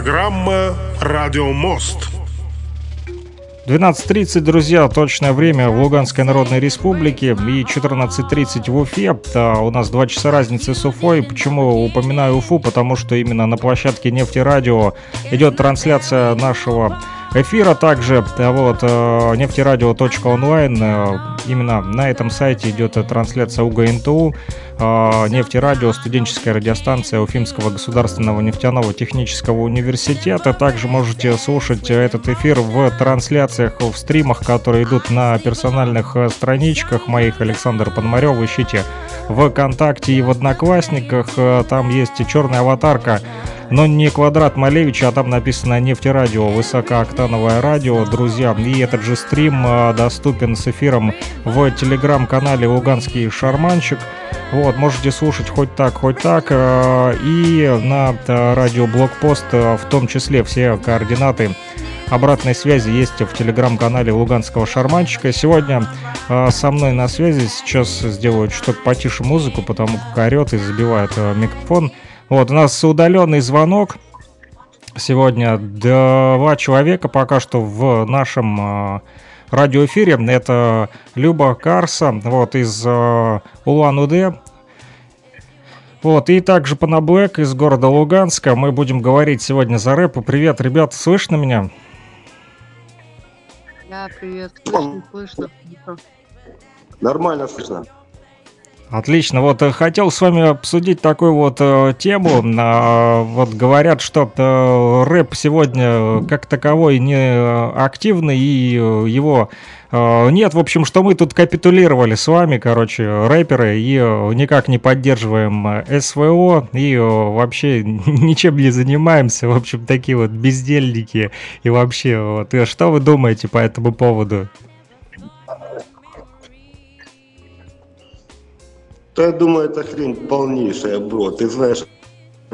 Программа «Радио Мост». 12.30, друзья, точное время в Луганской Народной Республике и 14.30 в Уфе. А у нас два часа разницы с Уфой. Почему упоминаю Уфу? Потому что именно на площадке Нефтерадио идет трансляция нашего эфира также. Вот, э, нефтерадио.онлайн. Э, именно на этом сайте идет трансляция УГНТУ. Э, Нефтерадио, студенческая радиостанция Уфимского государственного нефтяного технического университета. Также можете слушать этот эфир в трансляциях, в стримах, которые идут на персональных страничках моих. Александр Пономарев, ищите ВКонтакте и в Одноклассниках. Там есть черная аватарка но не квадрат Малевича, а там написано нефтерадио, высокооктановое радио, друзья. И этот же стрим а, доступен с эфиром в телеграм-канале «Луганский шарманчик». Вот, можете слушать хоть так, хоть так. А, и на а, радио Блокпост в том числе все координаты обратной связи есть в телеграм-канале Луганского шарманчика. Сегодня э, со мной на связи, сейчас сделаю чуть потише музыку, потому как орет и забивает э, микрофон. Вот, у нас удаленный звонок. Сегодня два человека пока что в нашем э, радиоэфире. Это Люба Карса, вот, из э, Улан-Удэ. Вот, и также Панаблэк из города Луганска. Мы будем говорить сегодня за рэп. Привет, ребята, слышно меня? Да, привет, слышно, слышно. Нормально слышно. Отлично. Вот э, хотел с вами обсудить такую вот э, тему. Э, вот говорят, что э, рэп сегодня как таковой не активный и э, его э, нет. В общем, что мы тут капитулировали с вами, короче, рэперы, и э, никак не поддерживаем СВО, и э, вообще ничем не занимаемся. В общем, такие вот бездельники. И вообще, вот, что вы думаете по этому поводу? Да я думаю, это хрень полнейшая, бро. Ты знаешь,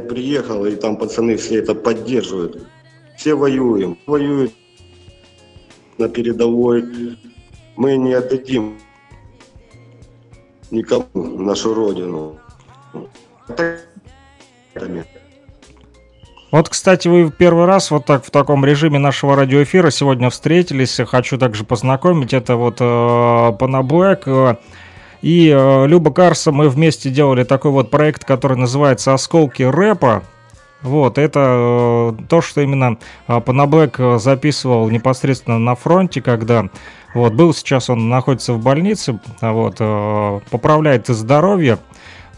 приехал, и там пацаны все это поддерживают. Все воюем, воюют на передовой. Мы не отдадим никому нашу родину. Вот, кстати, вы первый раз вот так в таком режиме нашего радиоэфира сегодня встретились. Хочу также познакомить. Это вот э. Э, и э, Люба Карса мы вместе делали такой вот проект, который называется «Осколки рэпа». Вот, это э, то, что именно э, Панаблэк записывал непосредственно на фронте, когда вот, был сейчас он находится в больнице, а вот, э, поправляет здоровье.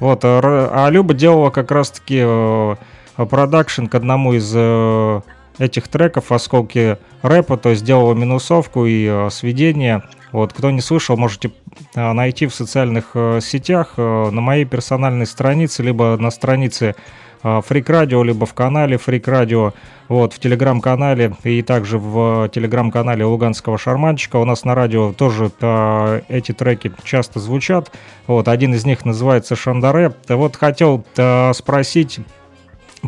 Вот, э, а Люба делала как раз-таки э, продакшн к одному из э, этих треков «Осколки рэпа», то есть делала минусовку и э, сведение вот, кто не слышал, можете найти в социальных э, сетях э, на моей персональной странице, либо на странице Фрик Радио, либо в канале Фрик Радио, вот, в телеграм-канале и также в телеграм-канале Луганского Шарманчика. У нас на радио тоже а, эти треки часто звучат. Вот, один из них называется Шандаре. Вот хотел а, спросить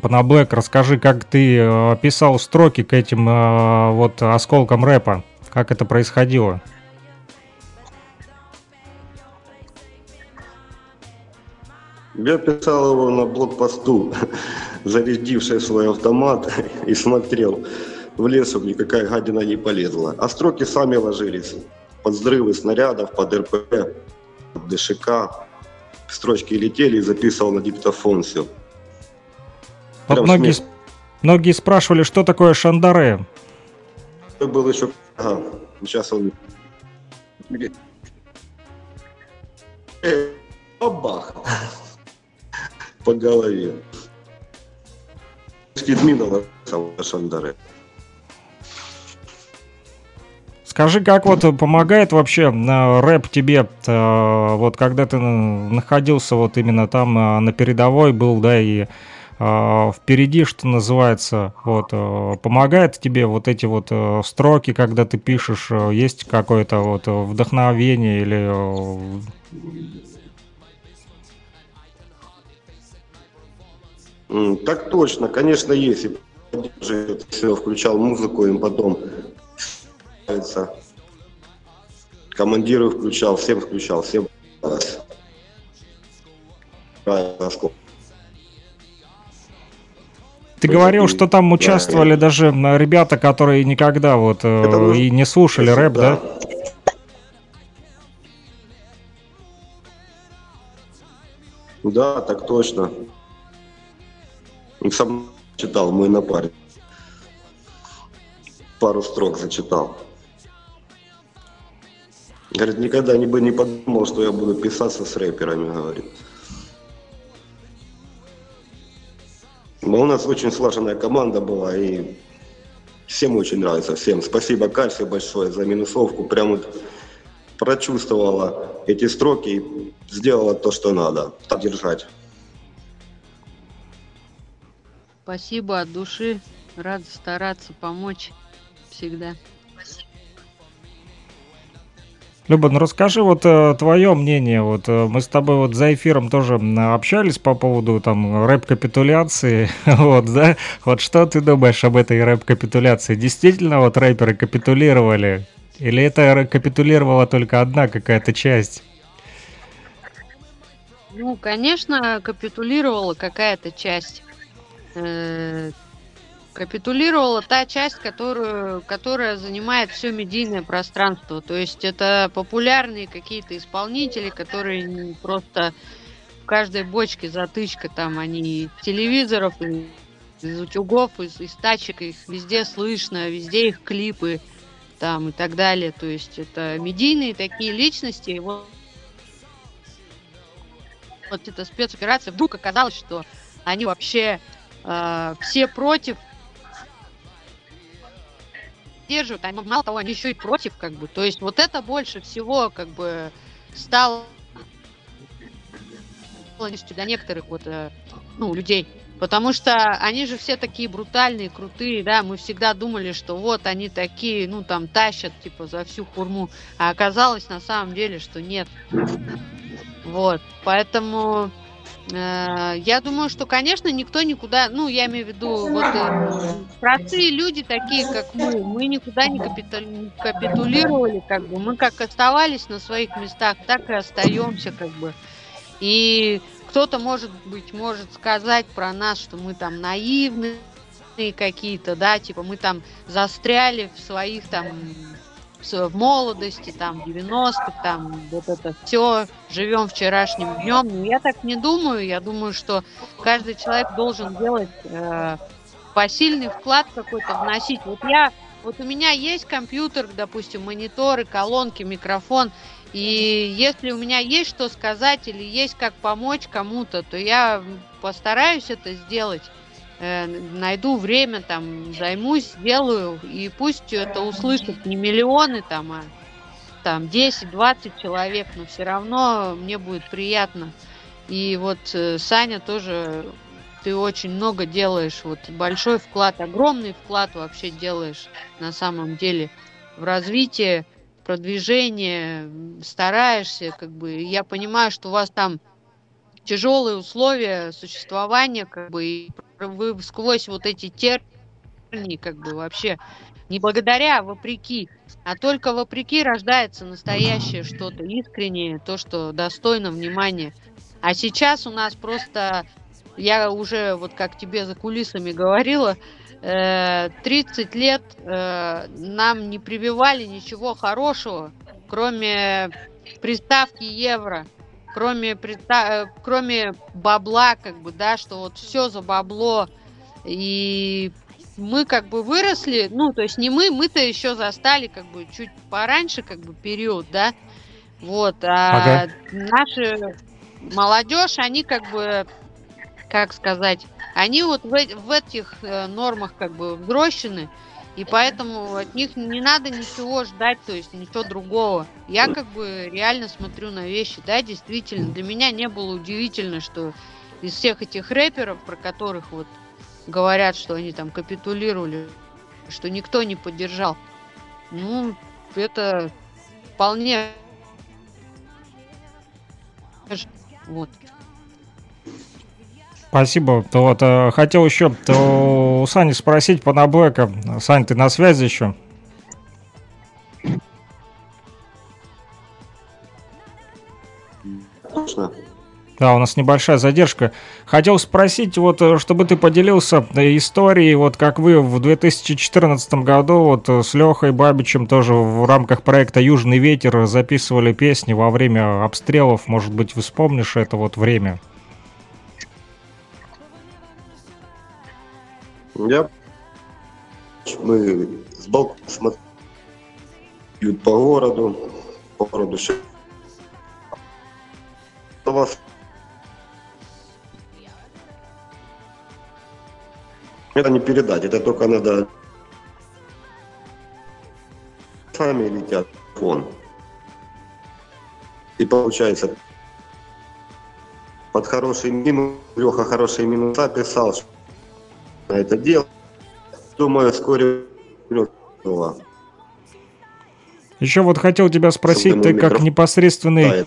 Панаблэк, расскажи, как ты а, писал строки к этим а, вот осколкам рэпа, как это происходило? Я писал его на блокпосту, зарядивший свой автомат и смотрел в лес, чтобы никакая гадина не полезла. А строки сами ложились. Под взрывы снарядов, под РП, под ДШК. Строчки летели и записывал на диктофон все. Вот многие, многие спрашивали, что такое шандаре. Был еще... Ага, сейчас он... Бабах по голове. Скидминова Шандаре. Скажи, как вот помогает вообще э, рэп тебе, э, вот когда ты находился вот именно там э, на передовой был, да, и впереди, что называется, вот, помогает тебе вот эти вот строки, когда ты пишешь, есть какое-то вот вдохновение или Так точно, конечно, есть. Все включал музыку, им потом нравится. Командиры включал, всем включал, всем Ты говорил, что там участвовали да, даже ребята, которые никогда вот Это, и не слушали рэп, да? Да, так точно. Сам читал мой напарник. Пару строк зачитал. Говорит, никогда не бы не подумал, что я буду писаться с рэперами, говорит. Но у нас очень слаженная команда была, и всем очень нравится, всем. Спасибо Кальсе большое за минусовку, прям вот прочувствовала эти строки и сделала то, что надо. Так Спасибо от души. Рад стараться помочь всегда. Люба, ну расскажи вот э, твое мнение. Вот э, мы с тобой вот за эфиром тоже общались по поводу там рэп-капитуляции. вот, да? Вот что ты думаешь об этой рэп-капитуляции? Действительно вот рэперы капитулировали? Или это капитулировала только одна какая-то часть? Ну, конечно, капитулировала какая-то часть. Э, капитулировала та часть, которую, которая занимает все медийное пространство. То есть это популярные какие-то исполнители, которые просто в каждой бочке затычка, там они телевизоров, из утюгов, из, из тачек, их везде слышно, везде их клипы там и так далее. То есть это медийные такие личности. Вот, вот эта спецоперация вдруг оказалось, что они вообще все против поддерживают, они, мало того, они еще и против, как бы. То есть вот это больше всего, как бы, стало для некоторых вот, э, ну, людей. Потому что они же все такие брутальные, крутые, да, мы всегда думали, что вот они такие, ну там тащат типа за всю хурму, а оказалось на самом деле, что нет. Вот, поэтому я думаю, что, конечно, никто никуда, ну, я имею в виду, вот э, простые люди такие, как мы, мы никуда не капитулировали, как бы, мы как оставались на своих местах, так и остаемся, как бы. И кто-то, может быть, может сказать про нас, что мы там наивные какие-то, да, типа мы там застряли в своих там в молодости, там, 90-х, там, вот это все, живем вчерашним днем. Но я так не думаю. Я думаю, что каждый человек должен делать э, посильный вклад какой-то вносить. Вот я, вот у меня есть компьютер, допустим, мониторы, колонки, микрофон. И если у меня есть что сказать или есть как помочь кому-то, то я постараюсь это сделать. Э, найду время, там, займусь, сделаю, и пусть это услышат не миллионы, там, а там 10-20 человек, но все равно мне будет приятно. И вот э, Саня тоже, ты очень много делаешь, вот большой вклад, огромный вклад вообще делаешь на самом деле в развитие продвижение, стараешься, как бы, я понимаю, что у вас там тяжелые условия существования, как бы, и вы сквозь вот эти тернии, как бы, вообще, не благодаря, а вопреки, а только вопреки рождается настоящее что-то искреннее, то, что достойно внимания. А сейчас у нас просто, я уже, вот как тебе за кулисами говорила, 30 э, лет э, нам не прививали ничего хорошего, кроме приставки евро, кроме. Э, кроме бабла, как бы, да, что вот все за бабло. И мы как бы выросли, ну, то есть не мы, мы-то еще застали как бы чуть пораньше, как бы период, да, вот, а ага. наши молодежь, они как бы, как сказать, они вот в, в этих э, нормах как бы взрощены, и поэтому от них не надо ничего ждать, то есть ничего другого. Я как бы реально смотрю на вещи, да, действительно, для меня не было удивительно, что из всех этих рэперов, про которых вот говорят, что они там капитулировали, что никто не поддержал. Ну, это вполне вот. Спасибо. Вот, э, хотел еще у Сани спросить по Наблэка. Сань, ты на связи еще? Точно. Да, у нас небольшая задержка. Хотел спросить, вот, э, чтобы ты поделился э, историей, вот как вы в 2014 году вот с Лехой Бабичем тоже в рамках проекта «Южный ветер» записывали песни во время обстрелов. Может быть, вспомнишь это вот время? Я... Мы с балкона смотрим по городу, по городу все. вас Это не передать, это только надо сами летят фон. И получается, под хороший минус, Леха хорошие минуса писал, что это дело. Думаю, вскоре еще вот хотел тебя спросить, ты как непосредственный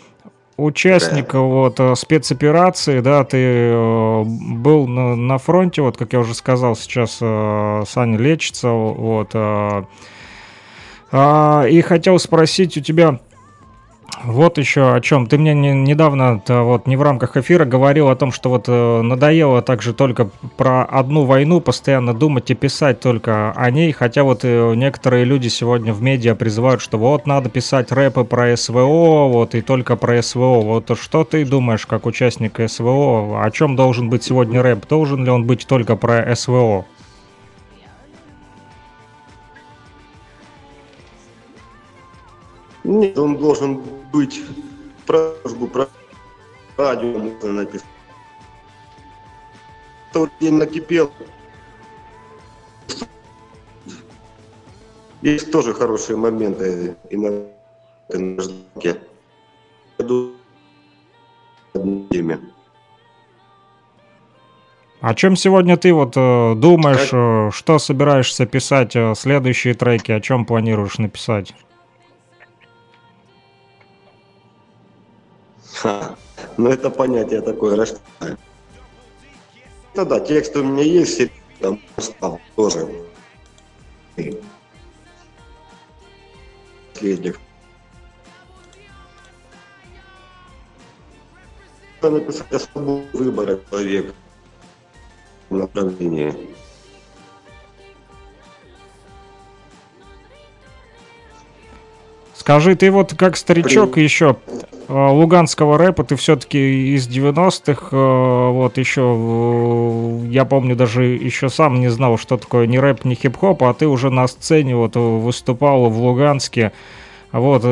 участник вот э, спецоперации, да, ты э, был на, на фронте, вот как я уже сказал, сейчас э, Саня лечится, вот. Э, и хотел спросить у тебя вот еще о чем. Ты мне не, недавно, вот не в рамках эфира, говорил о том, что вот э, надоело также только про одну войну постоянно думать и писать только о ней, хотя вот э, некоторые люди сегодня в медиа призывают, что вот надо писать рэпы про СВО, вот и только про СВО. Вот что ты думаешь, как участник СВО, о чем должен быть сегодня рэп? Должен ли он быть только про СВО? Нет, он должен быть про службу, про радио можно написать. Тот день накипел. Есть тоже хорошие моменты и на ждке. О чем сегодня ты вот э, думаешь, как? Э, что собираешься писать э, следующие треки, о чем планируешь написать? Ну, это понятие такое растет. Ну да, текст у меня есть, там стал тоже. Последних. написать о свободе выбора человека в Скажи, ты вот как старичок При... еще э, луганского рэпа, ты все-таки из 90-х, э, вот еще, э, я помню, даже еще сам не знал, что такое ни рэп, ни хип-хоп, а ты уже на сцене вот выступал в Луганске. Вот,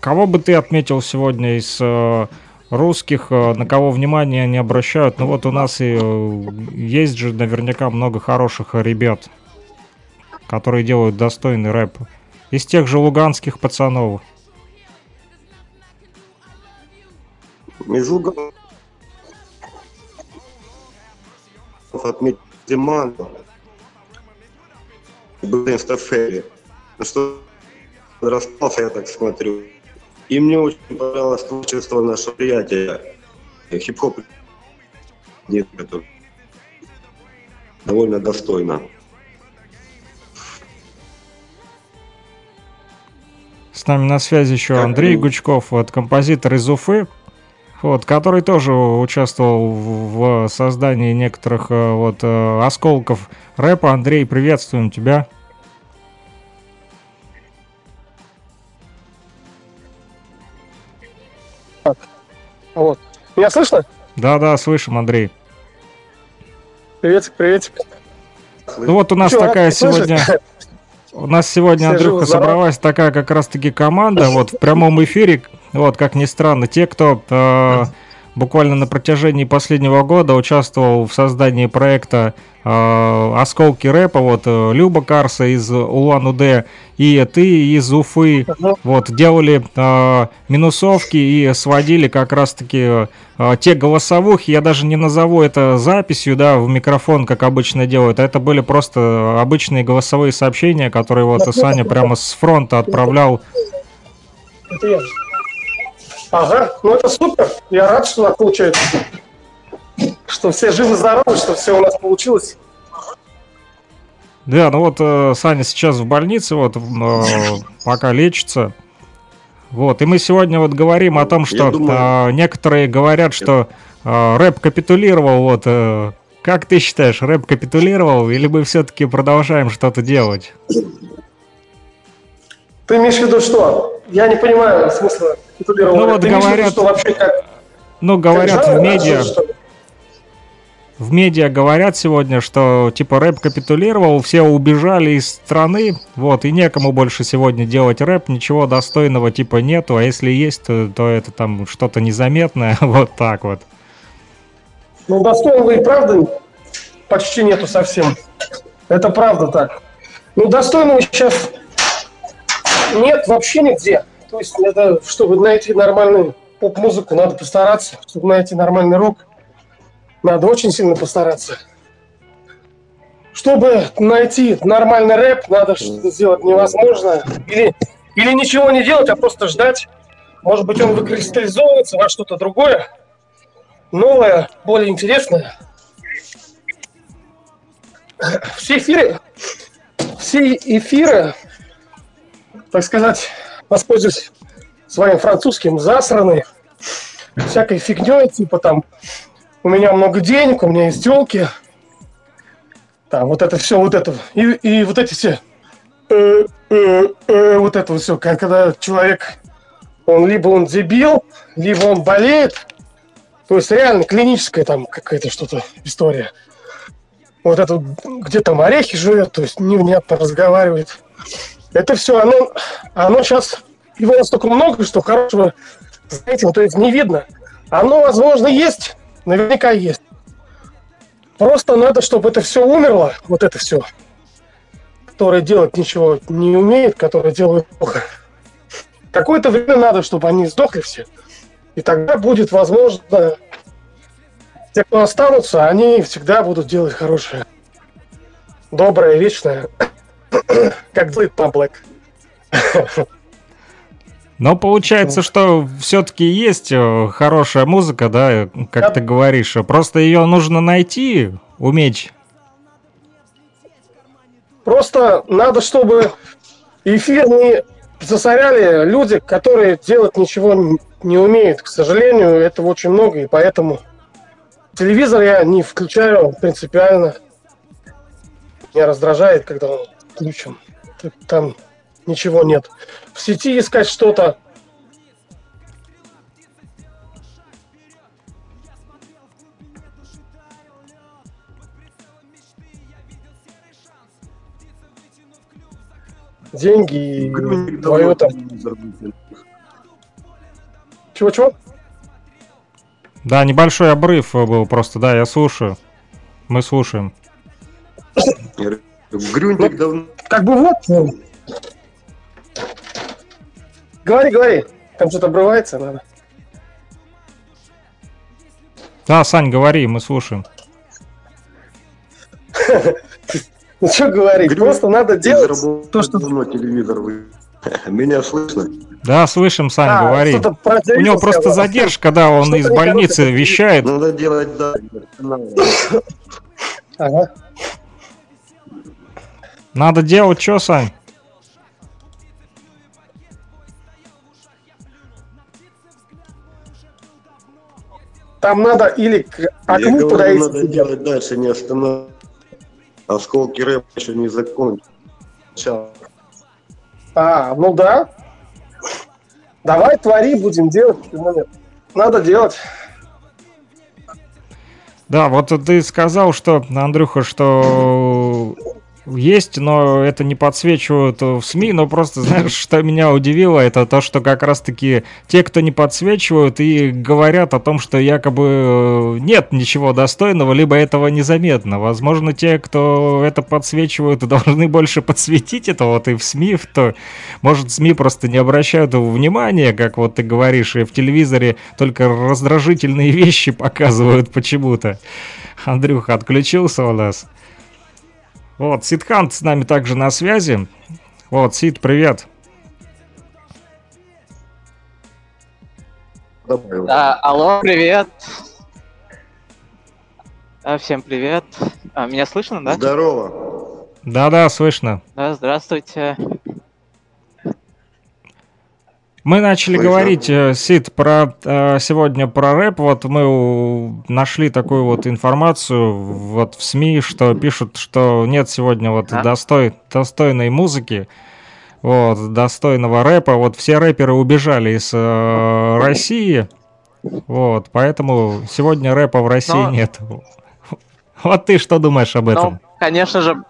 кого бы ты отметил сегодня из русских, на кого внимание не обращают? Ну вот у нас и есть же наверняка много хороших ребят, которые делают достойный рэп. Из тех же луганских пацанов. Из Луганских отметить Диман, был Стафери. Ну что расстался, я так смотрю. И мне очень понравилось творчество нашего приятеля. Хип-хоп довольно достойно. С нами на связи еще Андрей Гучков, вот композитор из Уфы, вот, который тоже участвовал в создании некоторых э, вот э, осколков рэпа. Андрей, приветствуем тебя. Вот. Меня слышно? Да, да, слышим, Андрей. Приветик, приветик. Ну вот у нас Чё, такая сегодня У нас сегодня, Все Андрюха, собралась такая как раз-таки команда, вот в прямом эфире, вот как ни странно, те, кто э, буквально на протяжении последнего года участвовал в создании проекта э, «Осколки рэпа», вот э, Люба Карса из Улан-Удэ и ты из Уфы, вот, делали э, минусовки и сводили как раз-таки э, те голосовухи, я даже не назову это записью, да, в микрофон, как обычно делают, а это были просто обычные голосовые сообщения, которые вот Саня прямо с фронта отправлял. Ага, ну это супер. Я рад, что у нас получается. Что все живы-здоровы, что все у нас получилось. Да, ну вот э, Саня сейчас в больнице, вот э, пока лечится. Вот, и мы сегодня вот говорим о том, что думаю... э, некоторые говорят, что э, рэп капитулировал, вот, э, как ты считаешь, рэп капитулировал, или мы все-таки продолжаем что-то делать? Ты имеешь в виду что? Я не понимаю смысла капитулировал. Ну вот ты говорят, виду, что вообще как... Ну, говорят как в медиа... Что, в медиа говорят сегодня, что типа рэп капитулировал, все убежали из страны, вот, и некому больше сегодня делать рэп, ничего достойного типа нету, а если есть, то, то это там что-то незаметное, вот так вот. Ну, достойного и правда почти нету совсем. Это правда так. Ну, достойного сейчас нет вообще нигде. То есть, это, чтобы найти нормальную поп-музыку, надо постараться. Чтобы найти нормальный рок, надо очень сильно постараться. Чтобы найти нормальный рэп, надо что-то сделать невозможно. Или, или ничего не делать, а просто ждать. Может быть, он выкристаллизовывается во что-то другое, новое, более интересное. Все эфиры, все эфиры, так сказать, воспользуюсь своим французским, засраны, всякой фигней, типа там у меня много денег, у меня есть телки, там вот это все, вот это, и, и вот эти все, э, э, э, вот это вот все, когда человек, он либо он дебил, либо он болеет, то есть реально клиническая там какая-то что-то история. Вот это где там орехи живет, то есть невнятно разговаривает. Это все, оно, оно сейчас, его настолько много, что хорошего, знаете, то есть не видно. Оно, возможно, есть, Наверняка есть. Просто надо, чтобы это все умерло, вот это все, которое делать ничего не умеет, которое делает плохо. Какое-то время надо, чтобы они сдохли все. И тогда будет возможно, те, кто останутся, они всегда будут делать хорошее. Доброе, вечное. как делает Паблэк. Но получается, что все-таки есть э, хорошая музыка, да, как да. ты говоришь. Просто ее нужно найти, уметь. Просто надо, чтобы эфир не засоряли люди, которые делать ничего не умеют. К сожалению, этого очень много, и поэтому телевизор я не включаю принципиально. Меня раздражает, когда он включен. Там ничего нет. В сети искать что-то. Деньги и твое там. Чего-чего? Да, небольшой обрыв был просто, да, я слушаю. Мы слушаем. Грюнтик давно. Как бы вот, ну, Говори, говори. Там что-то обрывается, надо. Да, Сань, говори, мы слушаем. Ну что говорить, просто надо делать то, что... телевизор Меня слышно? Да, слышим, Сань, а, говори. У него просто задержка, да, он из больницы вещает. Надо делать, да. Ага. Надо делать что, Сань? Там надо или к окну Я подойти. надо делать дальше, не останавливаться. Осколки рэп еще не закончил. А, ну да. Давай твори, будем делать. Надо делать. Да, вот ты сказал, что, Андрюха, что есть, но это не подсвечивают в СМИ, но просто, знаешь, что меня удивило, это то, что как раз-таки те, кто не подсвечивают и говорят о том, что якобы э, нет ничего достойного, либо этого незаметно. Возможно, те, кто это подсвечивают, должны больше подсветить это вот и в СМИ, в то, может, СМИ просто не обращают внимания, как вот ты говоришь, и в телевизоре только раздражительные вещи показывают почему-то. Андрюха отключился у нас. Вот, Сидхант с нами также на связи. Вот, Сид, привет. А, алло, привет. Всем привет. А, меня слышно, да? Здорово. Да-да, слышно. Да, здравствуйте. Мы начали Слышно. говорить, э, Сид, про э, сегодня про рэп. Вот мы нашли такую вот информацию вот в СМИ, что пишут, что нет сегодня вот а? достой, достойной музыки, вот, достойного рэпа. Вот все рэперы убежали из э, России, вот, поэтому сегодня рэпа в России Но... нет. Вот ты что думаешь об этом? Ну, конечно же,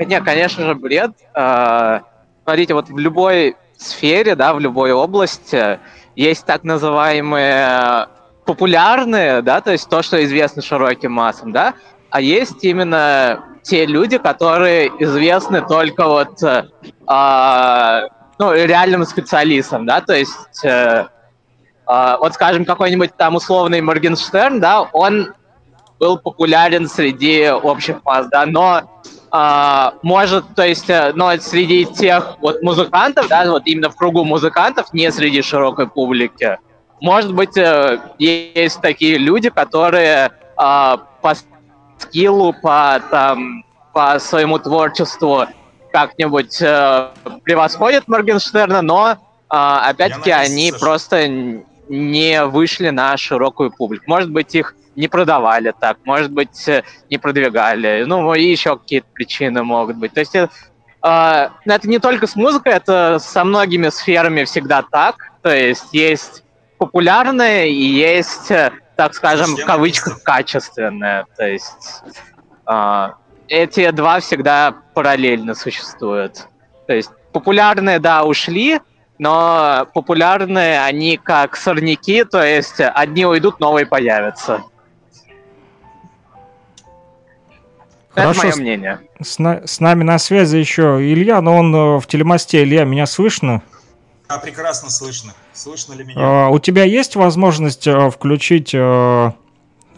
не, конечно же, бред. А, смотрите, вот в любой сфере, да, в любой области. Есть так называемые популярные, да, то есть то, что известно широким массам, да, а есть именно те люди, которые известны только вот э, ну, реальным специалистам, да, то есть э, э, вот, скажем, какой-нибудь там условный Моргенштерн, да, он был популярен среди общих масс, да, но а, может, то есть, э, но среди тех вот музыкантов, да, вот именно в кругу музыкантов, не среди широкой публики, может быть, э, есть такие люди, которые а, по скиллу, по, там, по своему творчеству как-нибудь э, превосходят Моргенштерна, но а, опять-таки они просто не вышли на широкую публику. Может быть, их не продавали так, может быть, э, не продвигали, ну, и еще какие-то причины могут быть. То есть э, э, это не только с музыкой, это со многими сферами всегда так. То есть есть популярные и есть, э, так скажем, в кавычках качественные. То есть э, эти два всегда параллельно существуют. То есть популярные, да, ушли, но популярные они как сорняки, то есть одни уйдут, новые появятся. Хорошо, Это мое мнение. С, с, с нами на связи еще Илья, но он э, в телемосте. Илья, меня слышно? Да, прекрасно слышно. Слышно ли меня? А, у тебя есть возможность э, включить э,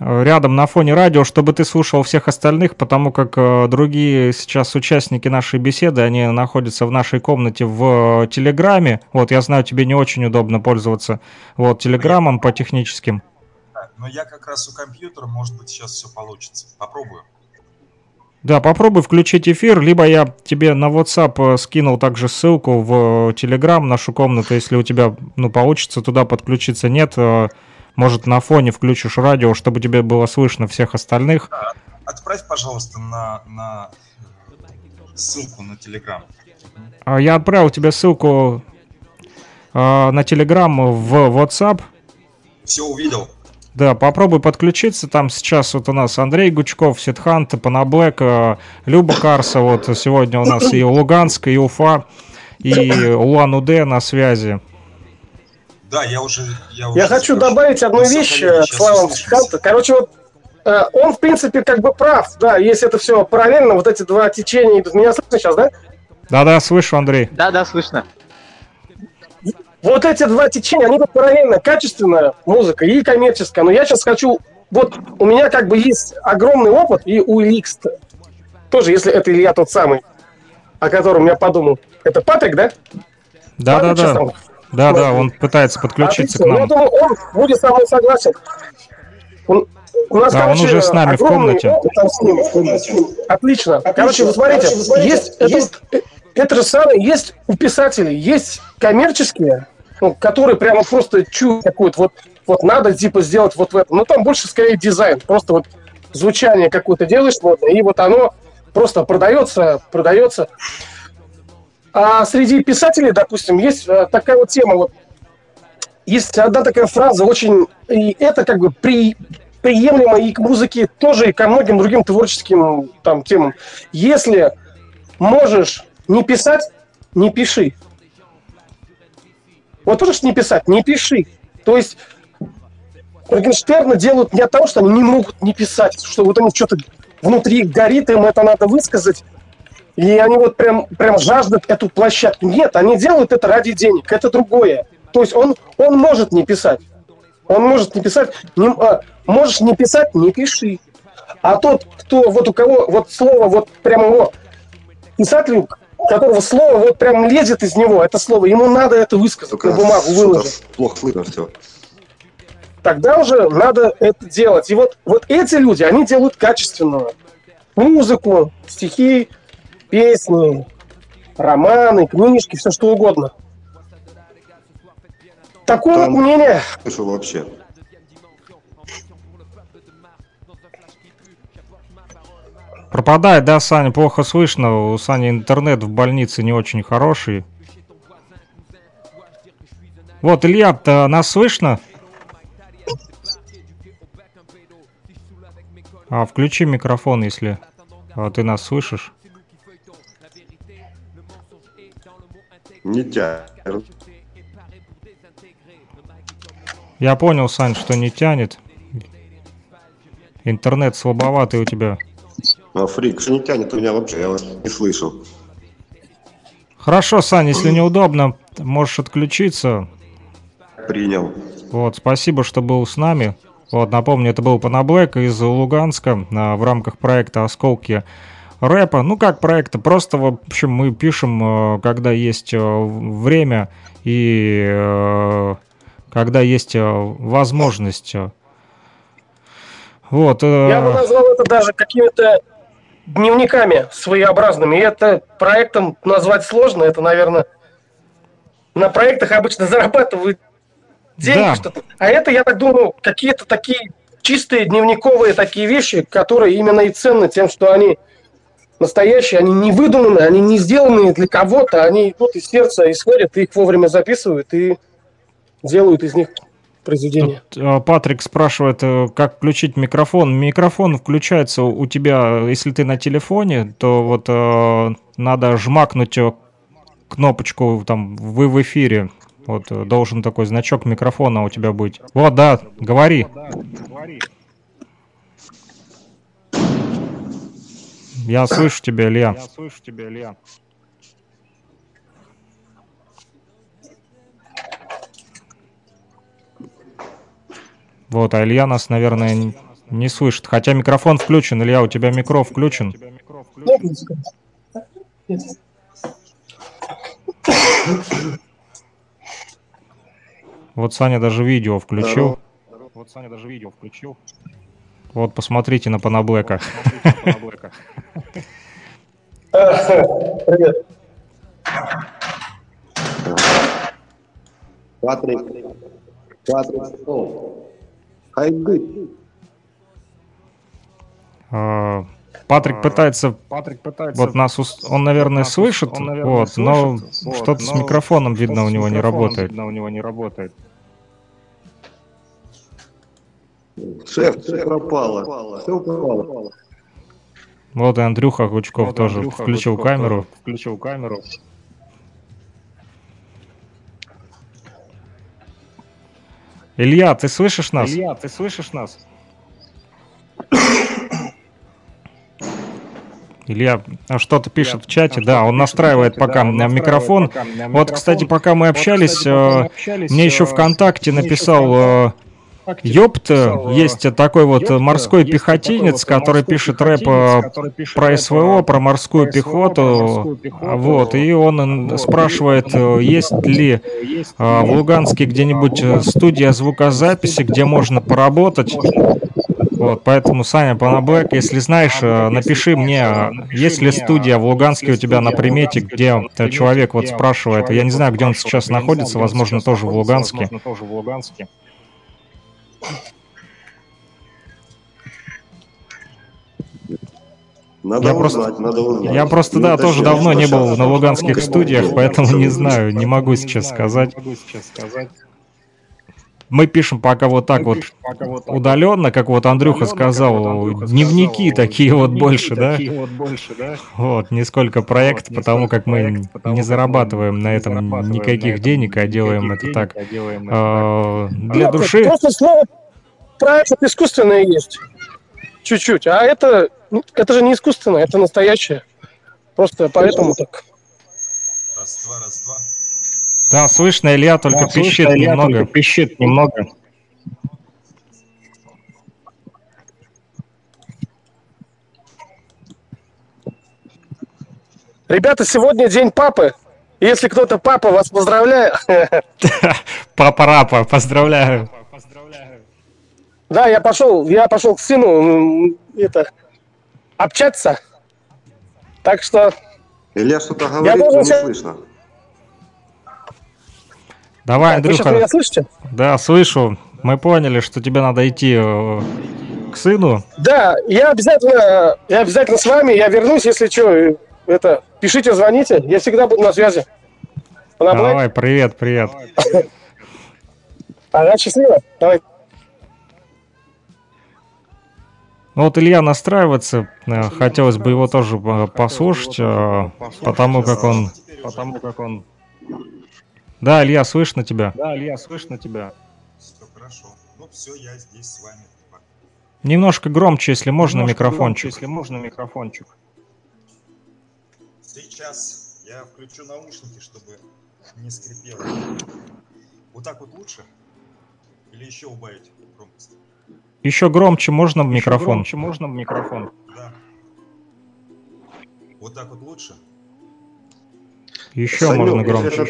рядом на фоне радио, чтобы ты слушал всех остальных, потому как другие сейчас участники нашей беседы, они находятся в нашей комнате в Телеграме. Вот, я знаю, тебе не очень удобно пользоваться вот Телеграмом по техническим. Но я как раз у компьютера, может быть, сейчас все получится. Попробую. Да, попробуй включить эфир, либо я тебе на WhatsApp э, скинул также ссылку в Telegram, нашу комнату, если у тебя, ну, получится туда подключиться. Нет, э, может, на фоне включишь радио, чтобы тебе было слышно всех остальных. Отправь, пожалуйста, на, на ссылку на Telegram. А, я отправил тебе ссылку э, на Telegram в WhatsApp. Все увидел. Да, попробуй подключиться. Там сейчас вот у нас Андрей Гучков, Ситхант, Панаблэк, э, Люба Карса. Вот сегодня у нас и Луганск, и Уфа, и Улан-Удэ на связи. Да, я уже... Я, уже я хочу добавить одну ну, вещь к словам Ситханта. Короче, вот э, он, в принципе, как бы прав, да, если это все параллельно, вот эти два течения идут. Меня слышно сейчас, да? Да-да, слышу, Андрей. Да-да, слышно. Вот эти два течения, они параллельно качественная музыка и коммерческая. Но я сейчас хочу... Вот у меня как бы есть огромный опыт, и у Ильикс тоже, если это Илья тот самый, о котором я подумал. Это Патрик, да? Да, Патрик, да, да. Да, да, он пытается подключиться Отлично. к нам. Я думаю, он будет со мной согласен. Он, у нас, да, короче, он уже с нами в комнате. Опыт там с ним. Отлично. Короче, вы смотрите, есть, есть, это, это же самое, есть у писателей, есть коммерческие, ну, которые прямо просто чуют какую-то вот, вот надо типа сделать вот в этом. Но там больше скорее дизайн, просто вот звучание какое-то делаешь, вот, и вот оно просто продается, продается. А среди писателей, допустим, есть э, такая вот тема, вот есть одна такая фраза, очень, и это как бы при, приемлемо и к музыке тоже, и ко многим другим творческим там темам. Если можешь не писать, не пиши. Вот можешь не писать, не пиши. То есть Моргенштерна делают не от того, что они не могут не писать, что вот они что-то внутри горит, им это надо высказать, и они вот прям, прям жаждут эту площадку. Нет, они делают это ради денег, это другое. То есть он, он может не писать. Он может не писать. Не, а, можешь не писать, не пиши. А тот, кто, вот у кого, вот слово, вот прямо его писателю которого слово вот прям лезет из него, это слово, ему надо это высказать, Только на бумагу выложить. Плохо слышно все. Тогда уже надо это делать. И вот, вот эти люди, они делают качественную музыку, стихи, песни, романы, книжки, все что угодно. Такое Там- вот мнение. Слышу вообще. Пропадает, да, Саня, плохо слышно. У Сани интернет в больнице не очень хороший. Вот, Илья, нас слышно? А, включи микрофон, если а, ты нас слышишь. Не тянет. Я понял, Сань, что не тянет. Интернет слабоватый у тебя. А фрик, что не тянет у меня вообще, я вас не слышу. Хорошо, Сань, если неудобно, можешь отключиться. Принял. Вот, спасибо, что был с нами. Вот, напомню, это был Панаблэк из Луганска а, в рамках проекта «Осколки рэпа». Ну, как проекта, просто, в общем, мы пишем, э, когда есть время и когда есть возможность. Вот. э, Я бы назвал это даже какими-то дневниками своеобразными. И это проектом назвать сложно. Это, наверное, на проектах обычно зарабатывают деньги. Да. Что-то. А это, я так думаю, какие-то такие чистые дневниковые такие вещи, которые именно и ценны тем, что они настоящие, они не выдуманные, они не сделанные для кого-то, они идут из сердца, исходят, их вовремя записывают и делают из них произведения. Тут, э, Патрик спрашивает, э, как включить микрофон. Микрофон включается у тебя, если ты на телефоне, то вот э, надо жмакнуть кнопочку, там, вы в эфире. Вот э, должен такой значок микрофона у тебя быть. Вот, да, говори. Я слышу тебя, Илья. Я слышу тебя, Илья. Вот, а Илья нас, наверное, не слышит. Хотя микрофон включен. Илья, у тебя микро включен. Вот Саня даже видео включил. Вот Саня даже видео включил. Вот, посмотрите на Панаблэка. Привет. Патрик. Патрик. А, Патрик пытается, Патрик пытается... вот нас, ус- он, наверное, нас слышит, он, наверное, вот, но слышит, вот, что-то с но микрофоном, видно, у с него не работает. видно, у него не работает. Шеф, все пропало. Все пропало. Вот и Андрюха Гучков Вот тоже Андрюха включил Гудков камеру. Включил камеру. Илья, ты слышишь нас? Илья, ты слышишь нас? Илья а что-то пишет в чате, да, он настраивает пока на микрофон. Вот, кстати, пока мы общались, пока мы э, общались, мне еще э, ВКонтакте написал э, написал, э, есть такой вот Ёпта, морской есть такой пехотинец, вот который морской пишет рэп пехотинец, э, который пишет про СВО, э, про морскую про пехоту. морскую пехоту. Вот, и он Вот, спрашивает, и он э, есть ли Есть э, в Луганске э, где-нибудь э, Луганске студия звукозаписи, где можно поработать. Вот, поэтому, Саня Панаблэк, если знаешь, э, напиши мне, э, есть ли студия в Луганске у тебя на примете, где э, человек вот спрашивает, я не знаю, где он сейчас находится, возможно, тоже в Луганске. Надо Я узнать, просто- надо узнать. Я просто, Не да, тоже уточнял давно не был на луганских студиях, поэтому не знаю, Не могу сейчас сказать. Мы пишем пока вот так Мы вот пока вот так удаленно, как вот Андрюха удаленно, как сказал, вот Андрюха дневники сказал, такие вот дневники больше, да? такие вот больше, да? Вот, не сколько проект, Вот, потому как мы проект, потому не мы зарабатываем на этом зарабатываем на никаких этом денег, а делаем это так денег, а делаем это э, для Ну, души. Просто слово проект искусственное есть. Чуть-чуть. А это, ну, это же не искусственное, это настоящее. Просто поэтому так. Раз, два, раз, два. Да, слышно, Илья только Да, слышно, пищит Илья немного. только пищит немного. Ребята, сегодня день папы. Если кто-то папа, вас поздравляю. Папа Рапа, поздравляю. Да, я пошел, я пошел к сыну это общаться. Так что Илья что-то говорит, должен но не слышно. Давай, Так, вы сейчас Андрюха. меня слышите? Да, слышу. Мы поняли, что тебе надо идти э, к сыну. Да, я обязательно, я обязательно с вами, я вернусь, если что, это, пишите, звоните, я всегда буду на связи. Понабрать? Давай, привет, привет. Ага, счастливо. Давай. Ну вот Илья настраивается, э, хотелось бы его тоже э, послушать, потому как он... Потому как он... Да, Илья, слышно тебя. Да, Илья, слышно тебя. Все хорошо. Ну все, я здесь с вами. Немножко громче, если можно, Немножко микрофончик. громче, Если можно, микрофончик. Сейчас я включу наушники, чтобы не скрипело. Вот так вот лучше? Или еще убавить громкость? Еще громче можно в Еще микрофон? громче можно в микрофон? Да. Вот так вот лучше? Еще Санек, можно если громче.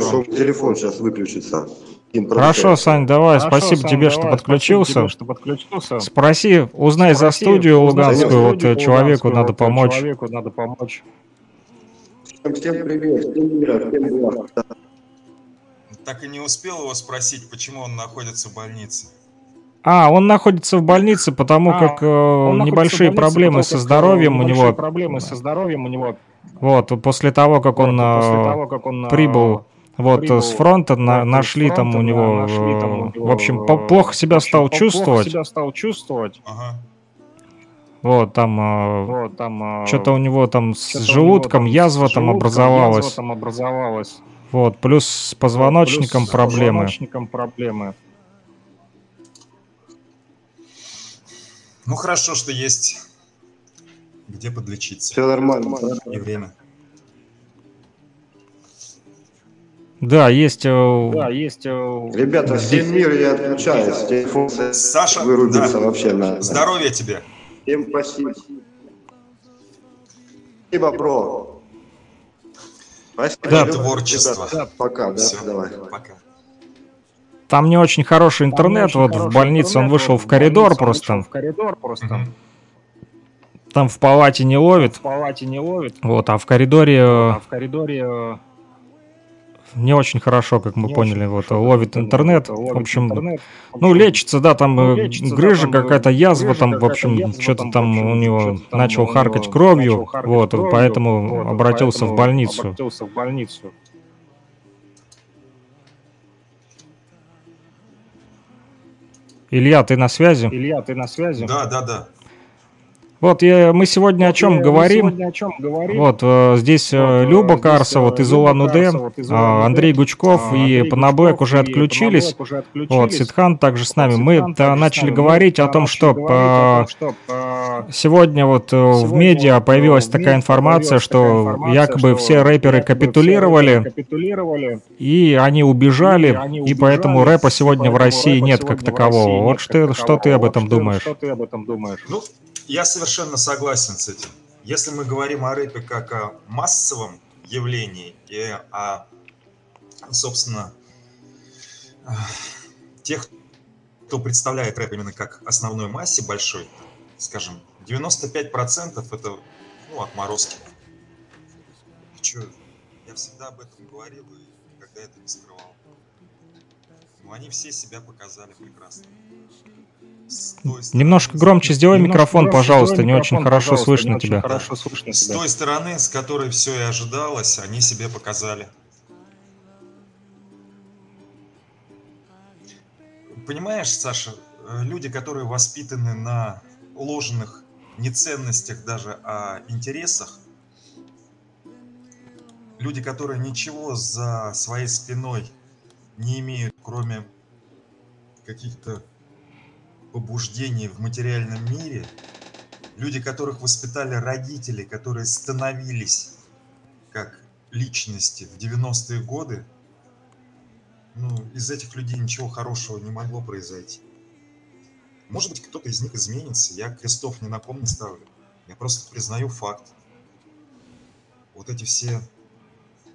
что телефон сейчас выключится. Хорошо. Сань, давай, Хорошо, спасибо Сань, тебе, давай, что подключился. тебе, что подключился. Спроси, узнай за Спроси, студию узнай за луганскую, вот студию э, человеку луганскую, надо вот, э, помочь. Человеку надо помочь. Всем, всем привет, всем мира, всем благ. Так и не успел его спросить, почему он находится в больнице. А, он находится в больнице, потому А, как э, небольшие больнице, проблемы со э, здоровьем у небольшие него. проблемы со здоровьем у него. Вот, после того, как он Вот, после э, того, как он, э, прибыл вот прибыл, с фронта, на- вот, с нашли там фронта, у него, нашли там у э, него, в общем, э, плохо себя общем, стал плохо чувствовать. себя стал чувствовать. Ага. Вот, там э, Вот, там, э, что-то у него там с у него желудком там с язва там желудком образовалась. язва там образовалась. Вот, плюс с позвоночником Плюс с проблемы. позвоночником проблемы. Ну хорошо, что есть где подлечиться. Все нормально. И время. Да, есть. э, Да, есть... э, Ребята, всем мир, я отключаюсь. Телефон Саша, вырубился да. вообще на... Здоровья тебе. Всем спасибо. Спасибо, бро. Спасибо. Да. Творчество. Ребята, Пока, да, Всё, давай. Пока. Там не очень хороший интернет. очень Вот в хороший больнице он интернет, вышел вот в коридор больнице он просто. вышел В коридор просто. Мгм. Там в палате не ловит. В палате не ловит. Вот, а в коридоре э, А в коридоре э, не очень хорошо, как мы не поняли. Вот хорошо, ловит интернет. вот, В общем, интернет. В ну лечится, да, там ну, э, лечится, да, грыжа э, какая-то, язва грыжа там, в общем, что-то там, в у него начал харкать кровью. начал харкать Вот, кровью, поэтому вот, обратился в поэтому больницу. Обратился в больницу. Илья, ты на связи? Илья, ты на связи? Да, да, да. Вот я, мы сегодня о чем Мы говорим? сегодня о чем говорим? Вот э, здесь э, Вот, э, Люба здесь, Карса, э, вот из Улан-Удэ, вот а, Андрей Гучков а, и Андрей Гучков уже и отключились. Уже Вот, отключились. Ситхан также с нами. Вот, э, также с начали нами. говорить Мы, о том, начали что говорить о том, э, что, э, сегодня вот э, в Сегодня медиа вот, появилась э, в такая информация, появилась такая что информация, якобы что все рэперы капитулировали, капитулировали, и они и убежали, они и поэтому убежали, рэпа сегодня в поэтому России рэпа нет сегодня как в такового. России Вот нет что, как что такового. Вот что-? Что ты об этом думаешь? Ну, я совершенно согласен с этим. Если мы говорим о рэпе как о массовом явлении и о, собственно, э, тех, кто представляет рэп именно как основной массе большой, скажем, 95% это ну, отморозки. Чё, я всегда об этом говорил и никогда это не скрывал. Но они все себя показали прекрасно. Немножко громче сделай Немножко микрофон, громче пожалуйста, сделай не очень хорошо пожалуйста, слышно очень тебя. Хорошо слышно С тебя. той стороны, с которой все и ожидалось, они себе показали. Понимаешь, Саша, люди, которые воспитаны на ложных не ценностях даже, а интересах, люди, которые ничего за своей спиной не имеют, кроме каких-то побуждений в материальном мире, люди, которых воспитали родители, которые становились как личности в 90-е годы, ну, из этих людей ничего хорошего не могло произойти. Может быть, кто-то из них изменится, я крестов ни на ком не ставлю. Я просто признаю факт. Вот эти все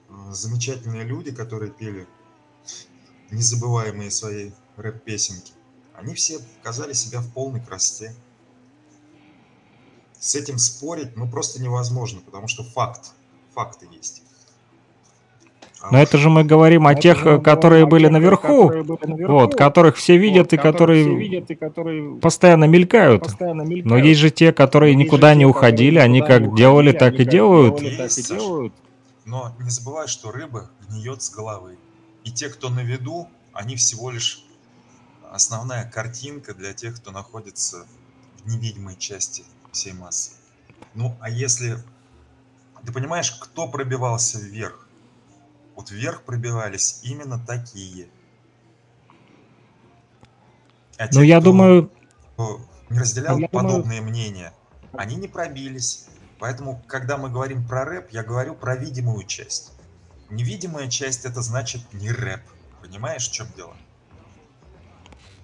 э, замечательные люди, которые пели незабываемые свои рэп-песенки, они все показали себя в полной красоте. С этим спорить ну просто невозможно, потому что факт, факты есть. А Но уж это же мы говорим о тех, которые были наверху, которые были наверху, вот, которых все видят вот, и которые все видят и которые постоянно мелькают. постоянно мелькают. Но есть же те, которые есть никуда не уходили, они как делали, так и как делают. делали, так и Есть, Саша. делают. Но не забывай, что рыба гниет с головы. И те, кто на виду, они всего лишь основная картинка для тех, кто находится в невидимой части всей массы. Ну, а если... Ты понимаешь, кто пробивался вверх? Вот вверх пробивались именно такие. А Ну, те, я кто думаю, не разделял Я думаю- подобные мнения, они не пробились. Поэтому, когда мы говорим про рэп, я говорю про видимую часть. Невидимая часть это значит не рэп. Понимаешь, в чем дело?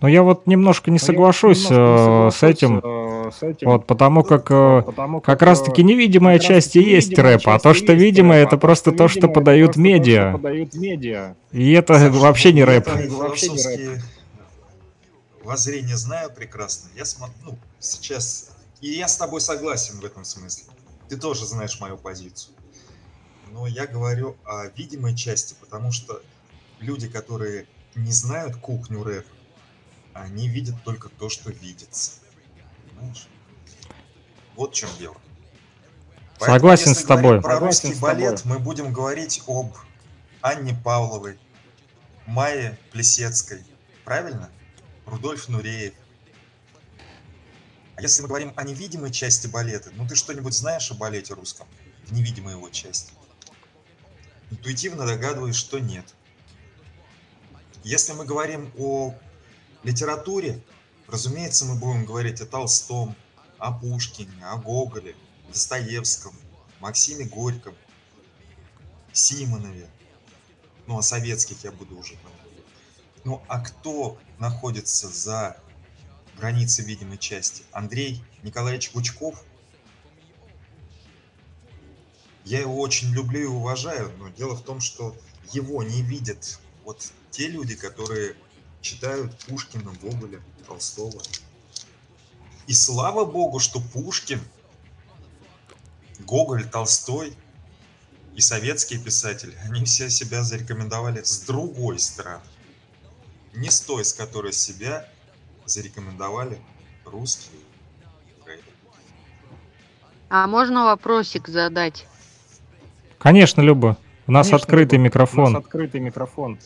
Но я вот немножко не соглашусь немножко не э, с соглашусь, этим, э, с этим. вот, потому как э, потому как э, раз-таки невидимая как часть и раз-таки есть рэп, а часть то, и что есть видимое, рэп, это а просто то, что видимое, это подают просто то, что медиа. подают медиа. И это Саша, вообще не рэп. воззрения знаю прекрасно. Я смотрю, ну, сейчас... И я с тобой согласен в этом смысле. Ты тоже знаешь мою позицию. Но я говорю о видимой части, потому что люди, которые не знают кухню рэпа, они видят только то, что видится. Понимаешь? Вот в чем дело. Поэтому, Согласен если с тобой. Про Согласен русский балет мы будем говорить об Анне Павловой, Майе Плесецкой, правильно? Рудольф Нуреев. А если мы говорим о невидимой части балета, ну ты что-нибудь знаешь о балете русском? В невидимой его части? Интуитивно догадываюсь, что нет. Если мы говорим о литературе, разумеется, мы будем говорить о Толстом, о Пушкине, о Гоголе, Достоевском, Максиме Горьком, Симонове. Ну, о советских я буду уже говорить. Ну, а кто находится за границей видимой части? Андрей Николаевич Гучков? Я его очень люблю и уважаю, но дело в том, что его не видят вот те люди, которые читают Пушкина, Гоголя, Толстого. И слава богу, что Пушкин, Гоголь, Толстой и советские писатели, они все себя зарекомендовали с другой стороны. Не с той, с которой себя зарекомендовали русские. А можно вопросик задать? Конечно, Люба. У нас Конечно, открытый Люба, У микрофон. нас открытый микрофон.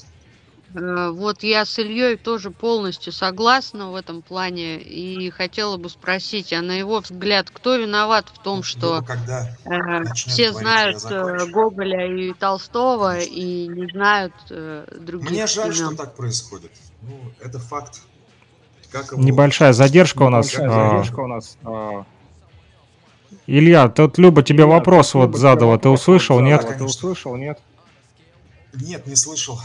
Э, Вот я с Ильей тоже полностью согласна в этом плане и хотела бы спросить, а на его взгляд, кто виноват в том, Ну, что когда э, все говорить, знают э. Гоголя и Толстого Конечно. и не знают других Мне жаль, что имен? так происходит. Ну, это факт. Как его- Небольшая задержка у нас. А, задержка у нас. а, Илья, тут Люба тебе Илья, вопрос вот задала. Ты услышал, нет? задала. Ты услышал, нет? Нет, не слышал.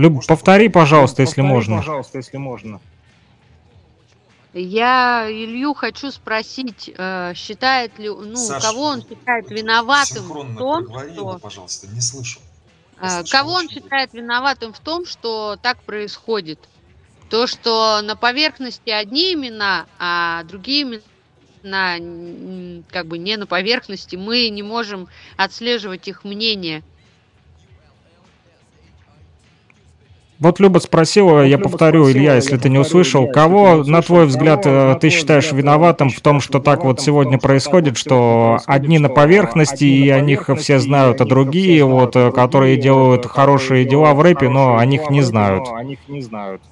Люб, Может, повтори, пожалуйста, если Повтори, можно. пожалуйста, если можно. Я Илью хочу спросить, э, считает ли, ну, Саш, кого он считает виноватым в том, что... его, пожалуйста, не слышу. Слышал Кого он считает виноватым в том, что так происходит? То, что на поверхности одни имена, а другие имена как бы не на поверхности, мы не можем отслеживать их мнение. Вот Люба спросила, Вот я Люба повторю, спросила, Илья, я если ты не услышал, Илья, кого, не на услышал, твой взгляд, кого, э, на ты твой считаешь взгляд, виноватым ты в том, считаешь что так вот виноватым в сегодня том, что так происходит, вот что сегодня происходит, одни на что поверхности, одни и на о них поверхности, все и знают, о а них все другие, знают, вот, а которые другие, делают вот, хорошие которые дела в делают рэпе, но хорошие о них дела в не рэпе, знают. но о них не знают.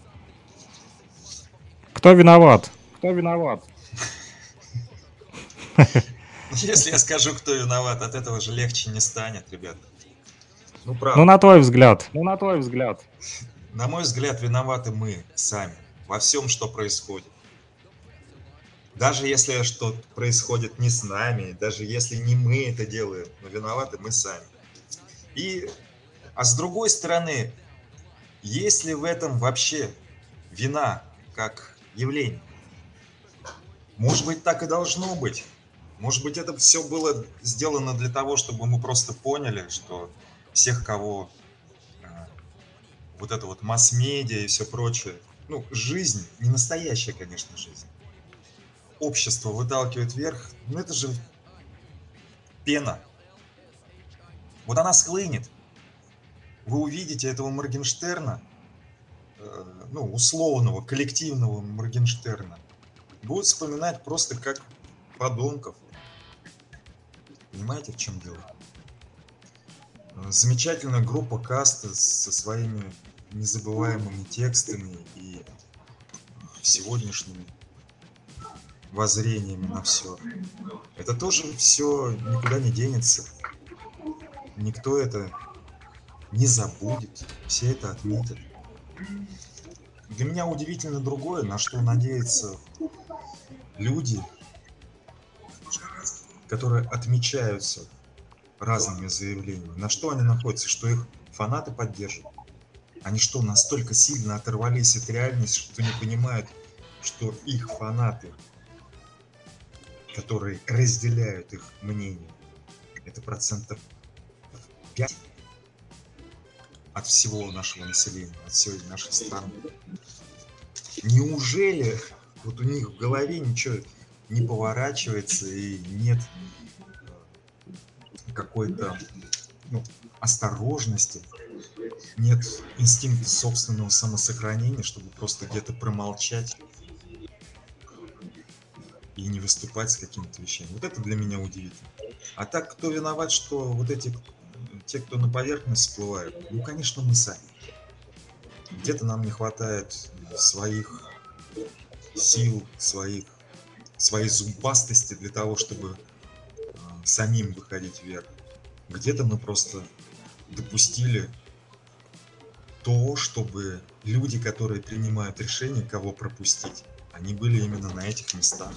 Кто виноват? Кто виноват? Если я скажу, кто виноват, от этого же легче не станет, ребят. Ну, правда. Ну, на твой взгляд. Ну, на твой взгляд. На мой взгляд, виноваты мы сами во всем, что происходит. Даже если что-то происходит не с нами, даже если не мы это делаем, но виноваты мы сами. И, а с другой стороны, есть ли в этом вообще вина как явление? Может быть, так и должно быть. Может быть, это все было сделано для того, чтобы мы просто поняли, что всех, кого вот это вот масс-медиа и все прочее, ну, жизнь, не настоящая, конечно, жизнь, общество выталкивает вверх, ну, это же пена. Вот она схлынет. вы увидите этого Моргенштерна, э, ну, условного, коллективного Моргенштерна, будут вспоминать просто как подонков. Понимаете, в чем дело? Замечательная группа каста со своими незабываемыми текстами и сегодняшними воззрениями на все. Это тоже все никуда не денется. Никто это не забудет, все это отметят. Для меня удивительно другое, на что надеются люди, которые отмечаются разными заявлениями. На что они находятся, что их фанаты поддерживают. Они что, настолько сильно оторвались от реальности, что не понимают, что их фанаты, которые разделяют их мнение, это процентов 5 от всего нашего населения, от всей нашей страны. Неужели вот у них в голове ничего не поворачивается и нет какой-то ну, осторожности, нет инстинкта собственного самосохранения, чтобы просто где-то промолчать и не выступать с какими-то вещами. Вот это для меня удивительно. А так, кто виноват, что вот эти, те, кто на поверхность всплывают, ну, конечно, мы сами. Где-то нам не хватает своих сил, своих, своей зубастости для того, чтобы самим выходить вверх. Где-то мы просто допустили то, чтобы люди, которые принимают решение, кого пропустить, они были именно на этих местах.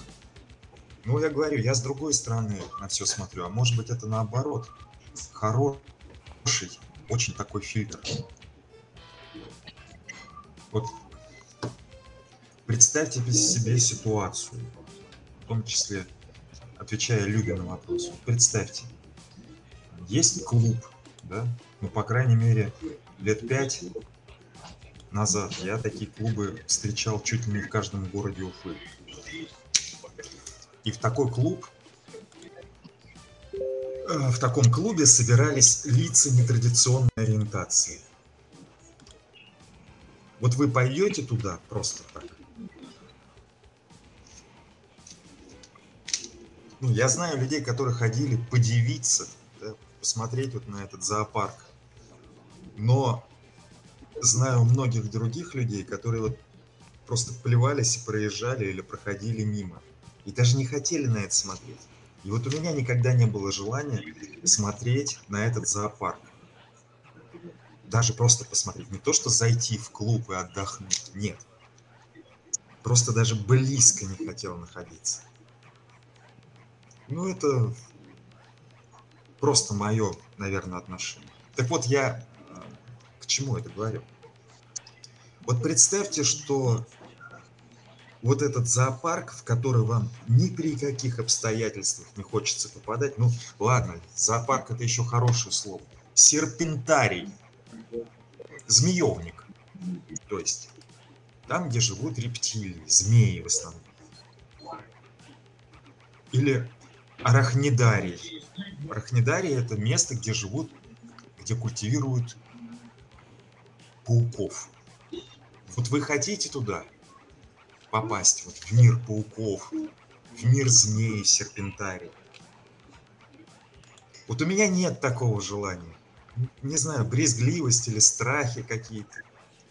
Ну, я говорю, я с другой стороны на все смотрю, а может быть это наоборот. Хороший, очень такой фильтр. Вот представьте себе ситуацию, в том числе отвечая Любе на вопрос. Вот представьте, есть клуб, да, ну, по крайней мере, лет пять назад я такие клубы встречал чуть ли не в каждом городе Уфы. И в такой клуб, э, в таком клубе собирались лица нетрадиционной ориентации. Вот вы пойдете туда просто так. Ну, я знаю людей, которые ходили подивиться, да, посмотреть вот на этот зоопарк. Но знаю многих других людей, которые вот просто плевались и проезжали или проходили мимо. И даже не хотели на это смотреть. И вот у меня никогда не было желания смотреть на этот зоопарк. Даже просто посмотреть. Не то, что зайти в клуб и отдохнуть. Нет. Просто даже близко не хотел находиться. Ну, это просто мое, наверное, отношение. Так вот, я э, к чему это говорю? Вот представьте, что вот этот зоопарк, в который вам ни при каких обстоятельствах не хочется попадать, ну ладно, зоопарк это еще хорошее слово, серпентарий, змеевник, то есть там, где живут рептилии, змеи в основном. Или арахнидарий. Арахнидарий это место, где живут, где культивируют пауков. Вот вы хотите туда попасть, вот в мир пауков, в мир змей, серпентарий. Вот у меня нет такого желания. Не знаю, брезгливость или страхи какие-то.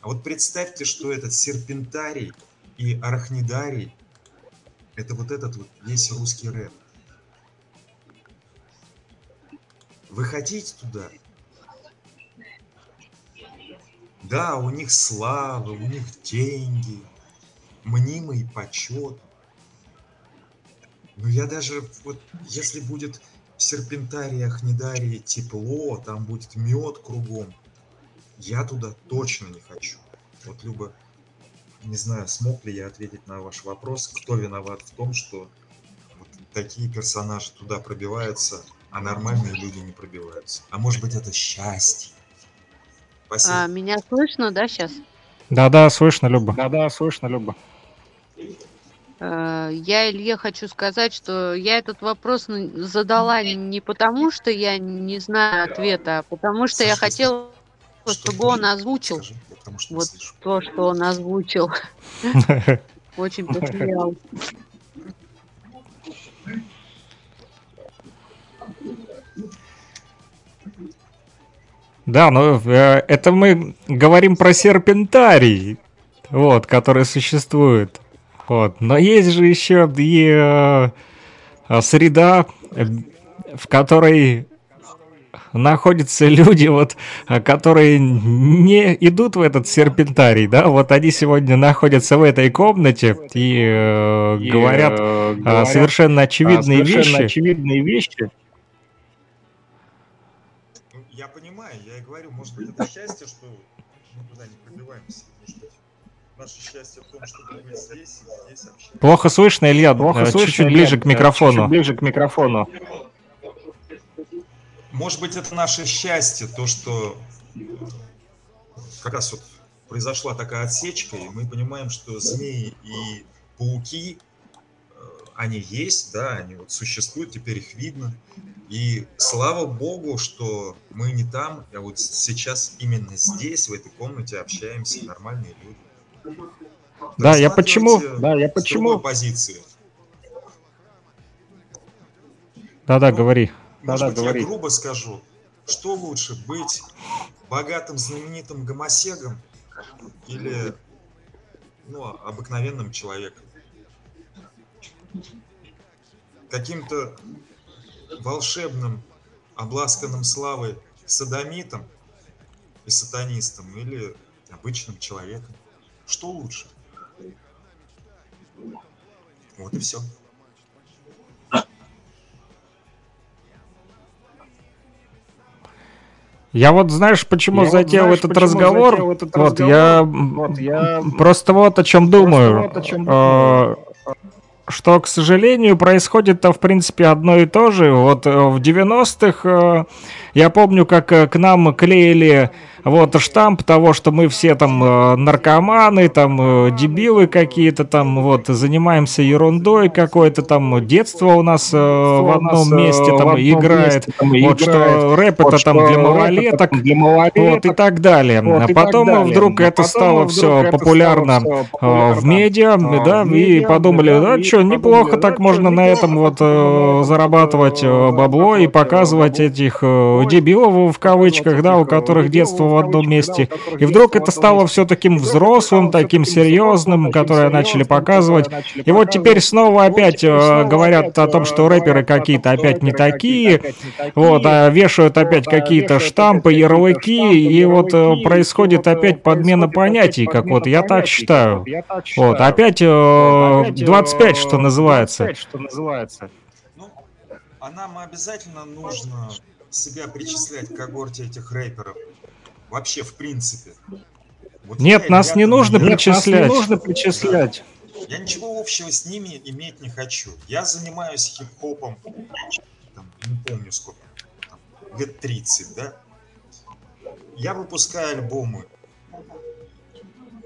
А вот представьте, что этот серпентарий и арахнидарий – это вот этот вот весь русский рэп. Вы хотите туда? Да, у них слава, у них деньги, мнимый почет. Но я даже, вот если будет в серпентариях, недарии тепло, там будет мед кругом, я туда точно не хочу. Вот, Люба, не знаю, смог ли я ответить на ваш вопрос, кто виноват в том, что вот такие персонажи туда пробиваются, а нормальные люди не пробиваются. А может быть, это счастье. Спасибо. А, меня слышно, да, сейчас? Да-да, слышно, Люба. Да-да, слышно, Люба. Э, Я Илье хочу сказать, что я этот вопрос задала не потому, что я не знаю ответа, а потому что я хотела Что чтобы он озвучил Скажи, потому что не вот слышу. то, что он озвучил. Очень посмеялась. Да, но э, это мы говорим про серпентарий, вот, который существует. Вот. Но есть же еще и э, э, среда, э, в которой находятся люди, вот, э, которые не идут в этот серпентарий, да, вот они сегодня находятся в этой комнате и, э, И, говорят, э, говорят, совершенно очевидные а, совершенно вещи. очевидные вещи. Говорю, может быть, это счастье, что мы туда не пробиваемся. Может быть, наше счастье в том, чтобы быть здесь, и здесь общаться. Плохо слышно, Илья, Плохо э, слышно, чуть-чуть Илья, ближе к э, микрофону. Чуть-чуть ближе к микрофону. Может быть, это наше счастье, то, что как раз вот произошла такая отсечка, и мы понимаем, что змеи и пауки, э, они есть, да, они вот существуют, теперь их видно. И слава богу, что мы не там, а вот сейчас именно здесь, в этой комнате общаемся, нормальные люди. Да, я почему- Рассматривайте да, я почему- позиции. Да-да, Ну, говори. Может Да-да, быть, говори. я грубо скажу, что лучше, быть богатым, знаменитым гомосегом или ну, обыкновенным человеком? Каким-то волшебным, обласканным славой садомитом и сатанистом или обычным человеком? Что лучше? Вот и все. Я вот, знаешь, почему Я вот, затеял знаешь, этот почему разговор? затеял этот вот разговор? я Вот я просто вот о чем думаю. вот о чем Э, Что, к сожалению, происходит-то, в принципе, одно и то же. Вот э, в 90-х э, я помню, как э, к нам клеили вот штамп того, что мы все там э, наркоманы, там э, дебилы какие-то, там вот занимаемся ерундой какой-то, там. Детство у нас э, в одном месте там играет. Вот что рэп это там для малолеток, вот и так далее. Потом вдруг это стало все популярно в медиа, да, и подумали, да, что, неплохо так можно на этом вот зарабатывать бабло и показывать этих дебилов в кавычках, да, у которых детство в одном месте. И вдруг это стало все таким взрослым, таким серьезным, которое начали показывать. И вот теперь снова опять э, говорят о том, что рэперы какие-то опять не такие, вот, а вешают опять какие-то штампы, ярлыки, и вот э, происходит опять подмена понятий, как вот я так считаю. Вот, опять э, 25, что называется. что называется. Ну, а нам обязательно нужно себя причислять к когорте этих рэперов. Вообще, в принципе. Вот Нет, я, нас не нужно Нет, нас не причислять. нужно причислять. Я ничего общего с ними иметь не хочу. Я занимаюсь хип-хопом, там, не помню сколько, там, лет 30, да? Я выпускаю альбомы.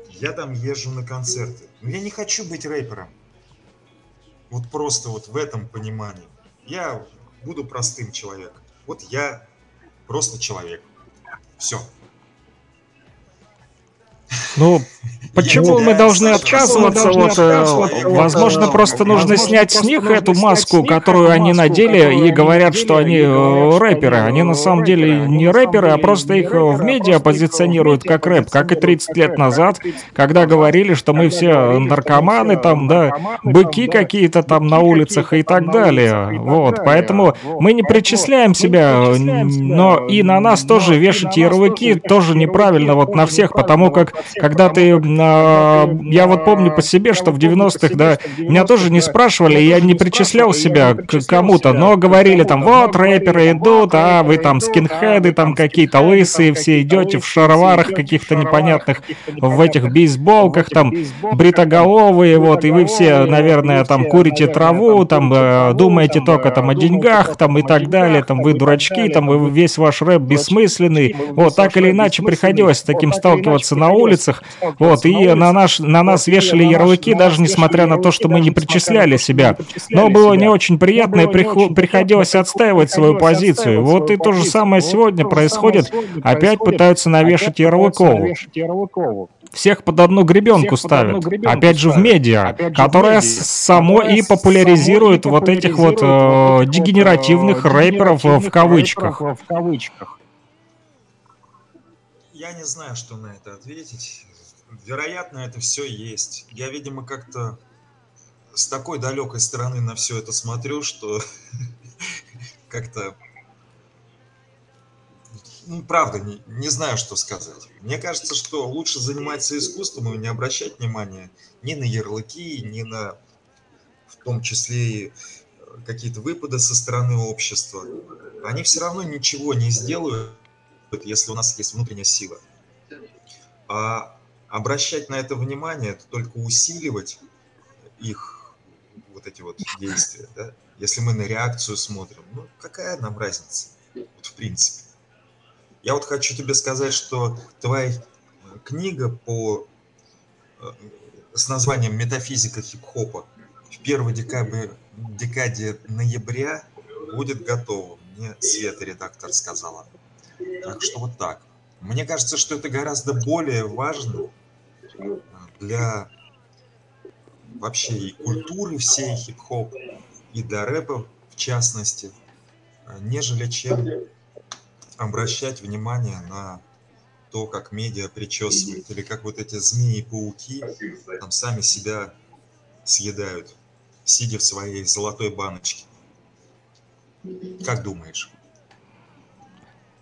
Я там езжу на концерты. Но я не хочу быть рэпером. Вот просто вот в этом понимании. Я буду простым человеком. Вот я просто человек. Все. Ну, почему мы должны отказываться? Вот, э, возможно, э, просто нужно снять с просто них эту маску, которую они надели, и говорят, что они э, рэперы. они, на э, самом деле не рэперы, а деле просто не их рэперы, в а медиа просто позиционируют как рэп, как и позиционируют 30 как лет назад, как и 30 когда говорили, что мы все наркоманы, там, да, быки какие-то там на улицах и так далее. Вот, поэтому мы не причисляем себя, но и на нас тоже вешать ярлыки тоже неправильно вот на всех, потому как когда ты, я вот помню по себе, что в помню по 90-х, себе, да, меня тоже 90-х, не спрашивали, я не причислял себя к кому-то, но говорили там, вот рэперы идут, а вы рэперы там идут, а скинхеды вы там какие-то скинхеды, лысые, там все какие-то идете в лысые, все шароварах идете в каких-то шароварах непонятных, каких-то в этих непонятных, в бейсболках, этих там бейсболках, бритоголовые, там, вот, и вы все, бритоголовые, наверное, там курите траву, там э, думаете только э, там о думаете деньгах, там и так далее, там вы дурачки, там весь ваш рэп бессмысленный. Вот, так или иначе приходилось с таким сталкиваться на с улицах, 90-х, вот, и на, наш, на нас вешали ярлыки, даже несмотря на то, что мы не причисляли себя. Но было не очень приятно, и приходилось отстаивать свою позицию. Вот и то же самое сегодня происходит. Опять пытаются навешать Ярлыкову. Всех под одну гребенку ставят. Опять же в медиа, которая само и популяризирует вот этих вот э, дегенеративных рэперов в кавычках. Я не знаю, что на это ответить. Вероятно, это все есть. Я, видимо, как-то с такой далекой стороны на все это смотрю, что как-то ну, правда, не, не знаю, что сказать. Мне кажется, что лучше заниматься искусством и не обращать внимания ни на ярлыки, ни на, в том числе и э, какие-то выпады со стороны общества. Они все равно ничего не сделают, если у нас есть внутренняя сила. А обращать на это внимание, это только усиливать их вот эти вот действия. Да? Если мы на реакцию смотрим, ну какая нам разница, вот в принципе. Я вот хочу тебе сказать, что твоя книга по, э, с названием «Метафизика хип-хопа» в первой декабре, декаде ноября будет готова. Мне Света, редактор, сказала. Так что вот так. Мне кажется, что это гораздо более важно для вообще и культуры всей хип-хоп, и для рэпа в частности, нежели чем обращать внимание на то, как медиа причесывают, или как вот эти змеи и пауки там сами себя съедают, сидя в своей золотой баночке. Как думаешь?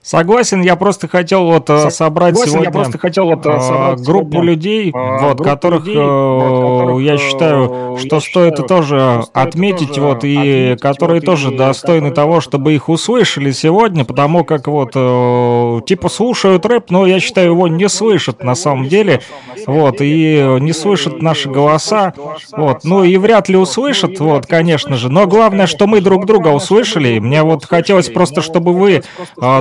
Согласен, я просто хотел вот э, собрать Согласен, сегодня я просто хотел вот э, собрать группу сегодня, людей, а, вот, группу которых, людей, вот, которых я считаю, что я стоит считаю, тоже отметить, тоже вот, и отметить, которые вот, тоже и достойны которые того, чтобы их услышали сегодня, потому как вот, э, типа слушают рэп, но я считаю, его не слышат на самом деле, вот, и не слышат наши голоса, вот, ну и вряд ли услышат, вот, конечно же, но главное, что мы друг друга услышали, мне вот хотелось просто, чтобы вы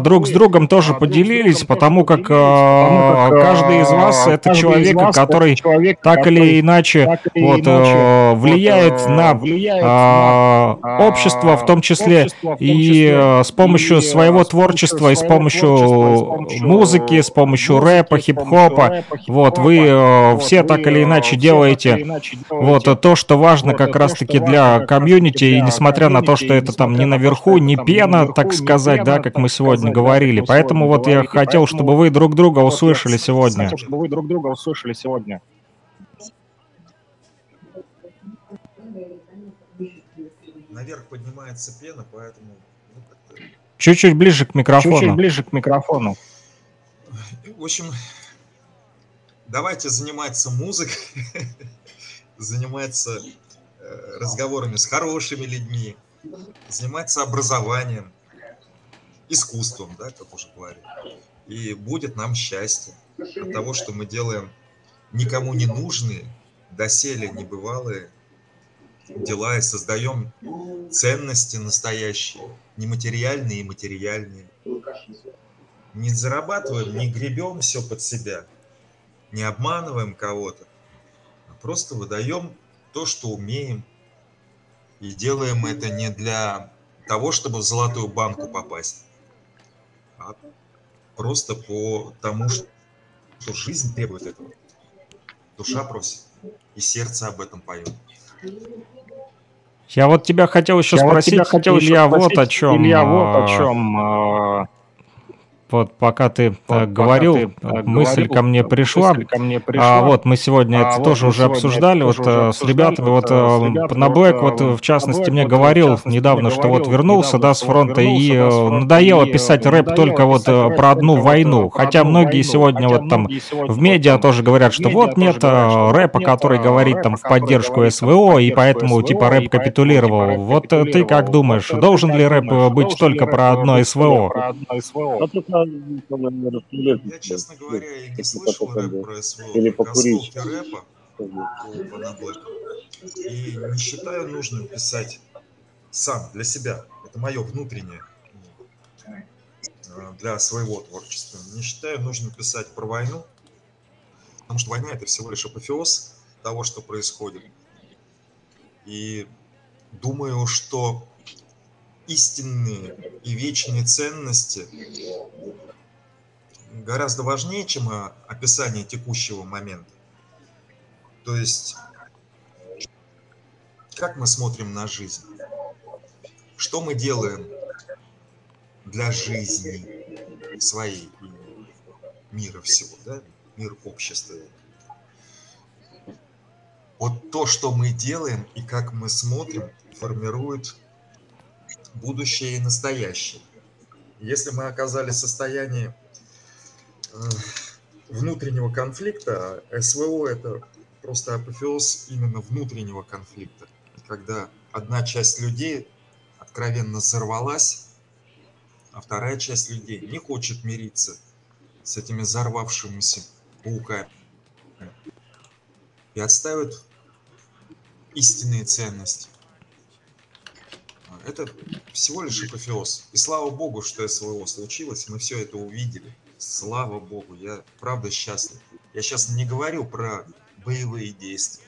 друг с другом тоже поделились, потому как э, каждый из вас это человек, который так или иначе вот, э, влияет на э, общество, в том числе и э, с помощью своего творчества, и с помощью музыки, с помощью рэпа, хип-хопа. Вот, вы э, все так или иначе делаете вот то, что важно как раз-таки для комьюнити, и несмотря на то, что это там не наверху, не пена, так сказать, да, как мы сегодня говорили, говорили. Поэтому вот я хотел, чтобы вы друг друга услышали сегодня. Чтобы вы друг друга услышали сегодня. Наверх поднимается пена, поэтому... Чуть-чуть ближе к микрофону. Чуть-чуть ближе к микрофону. В общем, давайте заниматься музыкой, заниматься э, разговорами с хорошими людьми, заниматься образованием, искусством, да, как уже говорили. И будет нам счастье от того, что мы делаем никому не нужные, доселе небывалые дела и создаем ценности настоящие, нематериальные и материальные. Не зарабатываем, не гребем все под себя, не обманываем кого-то, а просто выдаем то, что умеем, и делаем это не для того, чтобы в золотую банку попасть, а просто по тому, что жизнь требует этого. Душа просит, и сердце об этом поет. Я вот тебя хотел еще Я спросить, вот хотел Илья, еще спросить, вот о чем. Илья, вот о чем. Вот пока ты вот, э, говорил, ты, э, мысль говорил, ко мне пришла. Ко мне пришла. А, вот мы сегодня а, это вот тоже уже обсуждали, вот э, с ребятами, вот, вот на Блэк, вот, в частности, мне говорил недавно, что вот вернулся, да, с фронта, и надоело писать рэп только вот про одну войну. Хотя многие сегодня вот там в медиа тоже говорят, что вот нет рэпа, который говорит там в поддержку СВО, и поэтому типа рэп капитулировал. Вот ты как думаешь, должен ли рэп быть только про одно СВО? Я, честно говоря, и не слышал рэп про СВО, Или покурить. рэпа И не считаю нужным писать сам, для себя. Это мое внутреннее э, для своего творчества. Не считаю нужным писать про войну, потому что война это всего лишь апофеоз того, что происходит. И думаю, что истинные и вечные ценности гораздо важнее, чем а, описание текущего момента. То есть, как мы смотрим на жизнь? Что мы делаем для жизни своей мира всего, да? Мир общества. Вот то, что мы делаем и как мы смотрим, формирует будущее и настоящее. Если мы оказались в состоянии э, внутреннего конфликта, СВО это просто апофеоз именно внутреннего конфликта, когда одна часть людей откровенно взорвалась, а вторая часть людей не хочет мириться с этими взорвавшимися пауками и отстаивает истинные ценности. Это всего лишь апофеоз. И слава богу, что СВО случилось, мы все это увидели. Слава богу, я правда счастлив. Я сейчас не говорю про боевые действия.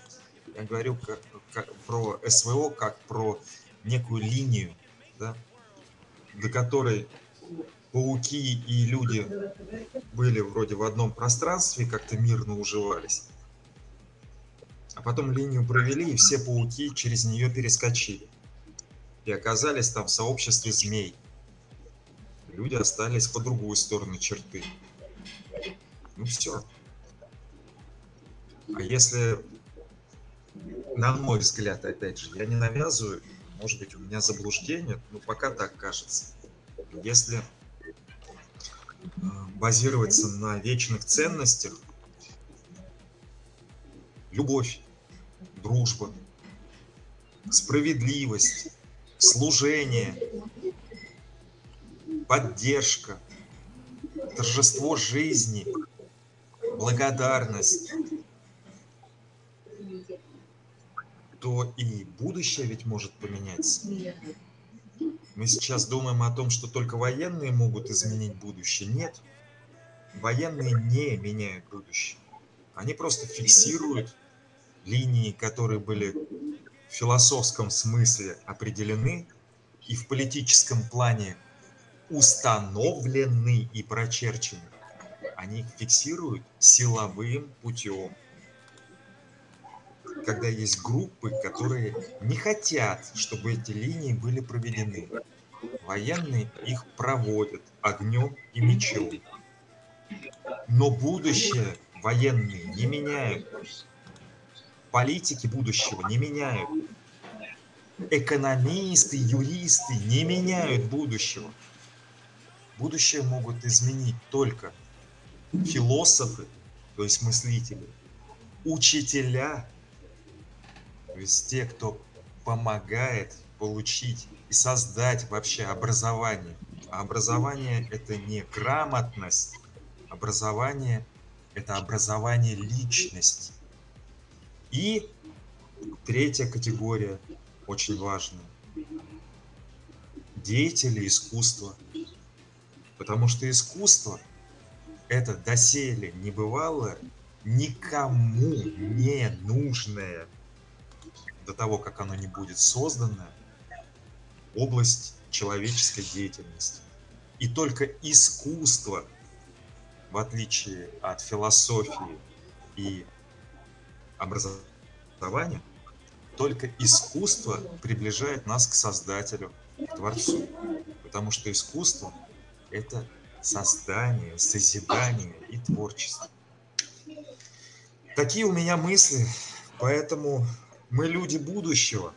Я говорю как, как, про СВО как про некую линию, да, до которой пауки и люди были вроде в одном пространстве, как-то мирно уживались. А потом линию провели, и все пауки через нее перескочили. И оказались там в сообществе змей. Люди остались по другую сторону черты. Ну все. А если, на мой взгляд, опять же, я не навязываю, может быть, у меня заблуждение, но пока так кажется. Если э, базироваться на вечных ценностях, любовь, дружба, справедливость, служение, поддержка, торжество жизни, благодарность, то и будущее ведь может поменяться. Мы сейчас думаем о том, что только военные могут изменить будущее. Нет, военные не меняют будущее. Они просто фиксируют линии, которые были в философском смысле определены и в политическом плане установлены и прочерчены. Они фиксируют силовым путем когда есть группы, которые не хотят, чтобы эти линии были проведены. Военные их проводят огнем и мечом. Но будущее военные не меняют. Политики будущего не меняют. Экономисты, юристы не меняют будущего. Будущее могут изменить только философы, то есть мыслители, учителя то есть те, кто помогает получить и создать вообще образование. А образование – это не грамотность, образование – это образование личности. И третья категория, очень важная – деятели искусства. Потому что искусство – это доселе небывалое, никому не нужное до того, как оно не будет создано, область человеческой деятельности. И только искусство, в отличие от философии и образования, только искусство приближает нас к Создателю, к Творцу. Потому что искусство – это создание, созидание и творчество. Такие у меня мысли, поэтому мы люди будущего.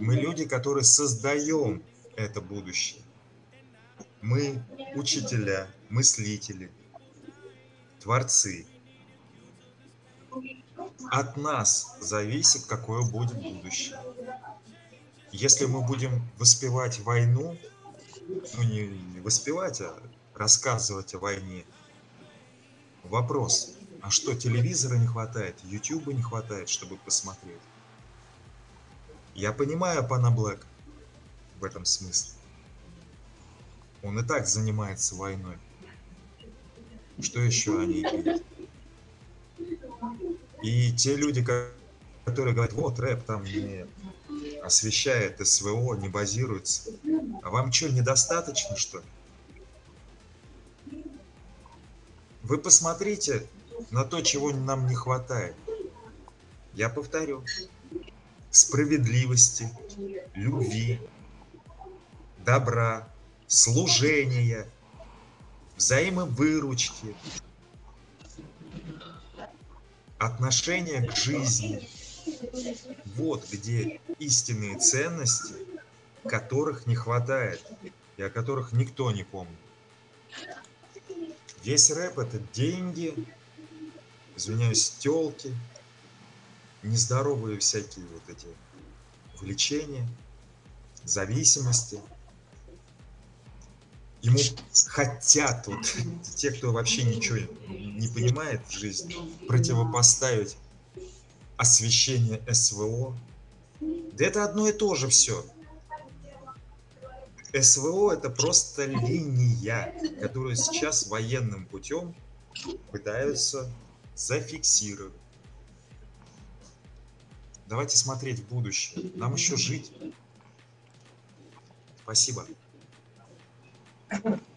Мы люди, которые создаем это будущее. Мы учителя, мыслители, творцы. От нас зависит, какое будет будущее. Если мы будем воспевать войну, ну не воспевать, а рассказывать о войне, вопрос, а что, телевизора не хватает, ютуба не хватает, чтобы посмотреть? Я понимаю пана Блэк в этом смысле. Он и так занимается войной. Что еще они видят? И те люди, которые говорят, вот рэп там не освещает СВО, не базируется. А вам что, недостаточно, что ли? Вы посмотрите на то, чего нам не хватает. Я повторю. Справедливости, любви, добра, служения, взаимовыручки, отношения к жизни. Вот где истинные ценности, которых не хватает и о которых никто не помнит. Весь рэп это деньги, извиняюсь, телки, нездоровые всякие вот эти влечения, зависимости. Ему хотят вот те, кто вообще ничего не понимает в жизни, противопоставить освещение СВО. Да это одно и то же все. СВО это просто линия, которую сейчас военным путем пытаются зафиксировать. Давайте смотреть в будущее. Нам еще жить. Спасибо. Thank you.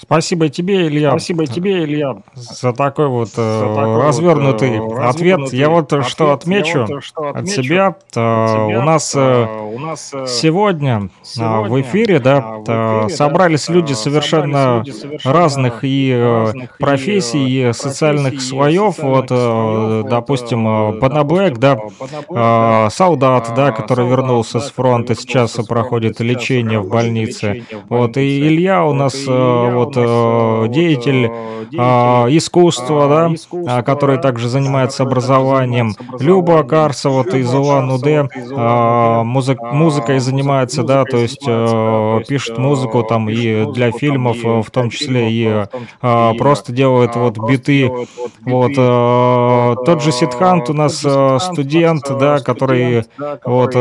Спасибо тебе, Илья. Спасибо тебе, Илья. За такой вот э, такой развернутый вот, э, ответ. развернутый Я вот ответ. что отмечу Я вот что от отмечу себя. от э, себя. у нас э, Э, у нас э, сегодня, а, в сегодня, эфире, да, в э, эфире, собрались да, люди э, совершенно собрались люди совершенно разных и э, разных профессий, и э, социальных и слоев. Вот, э, слоев. Допустим, э, э, допустим, да, э, э, солдат, да, а, который солдат, вернулся да, с фронта, сейчас проходит лечение в больнице. Вот, и. Илья у нас, э, вот, э, э, вот, деятель э, деятель искусства, а, да, искусства, а, который да, также занимается образованием. Люба. Карсова, вот из Улан-Удэ, а, музыкой музык- занимается, да, то есть да, э, пишет э, музыку там и для фильмов, в том числе и а, просто делает вот биты. вот тот же Сидхант у нас студент, да, который да, вот,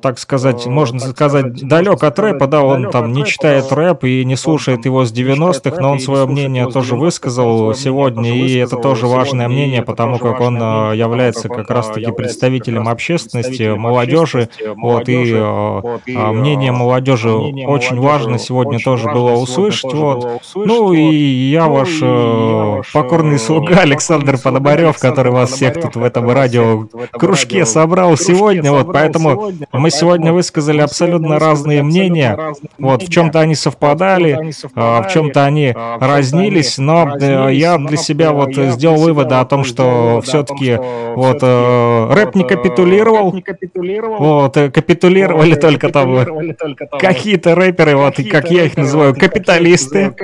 так сказать, можно сказать, далек от рэпа, да, он там не читает да, рэп и не слушает его с не читает 90-х, рэп но он свое мнение тоже 90-х, но он высказал сегодня, и это тоже важное и мнение, потому как он потому является как раз-таки представителем общественности, молодежи, вот, и а, мнение молодежи очень важно сегодня тоже было услышать, вот. Ну и вот. я Ну ваш и э, я ваш, покорный э, слуга Александр Пономарев, который вас всех тут в этом радио кружке собрал сегодня, вот, поэтому мы сегодня высказали абсолютно разные мнения, вот, в чем-то они в совпадали, а, в чем-то они а, они разнились, но э, я для себя вот сделал выводы о том, что все-таки вот э, рэп не вот, э, капитулировал, рэп не капитулировал, вот, капитулировали только там какие-то рэперы, вот, как я их называю, капиталисты.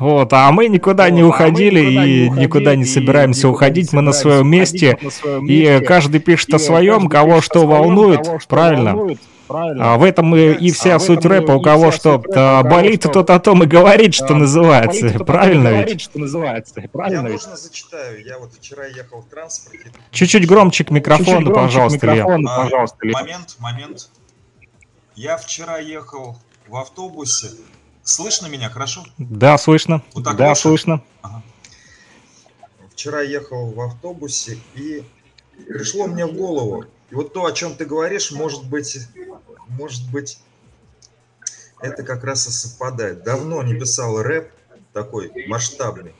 Вот, а мы никуда не а уходили и никуда не собираемся уходить. Мы на своем месте, и каждый пишет о своем, кого что волнует, правильно? Правильно. А в этом и, и А вся в суть рэпа, у и кого что рэпа, а, у кого болит, что, тот о том и говорит, что а, называется. болит, Правильно говорит, ведь? что называется. Я Правильно ведь? можно зачитаю. Я вот вчера ехал в транспорте. Чуть-чуть громче к микрофону, громче к пожалуйста, Илья. микрофону, А, пожалуйста, Илья. момент, момент. Я вчера ехал в автобусе. Слышно меня хорошо? Да, слышно. Вот так Да, лучше? слышно. Ага. Вчера ехал в автобусе и пришло мне в голову. И вот то, о чем ты говоришь, может быть, может быть, это как раз и совпадает. Давно не писал рэп такой масштабный.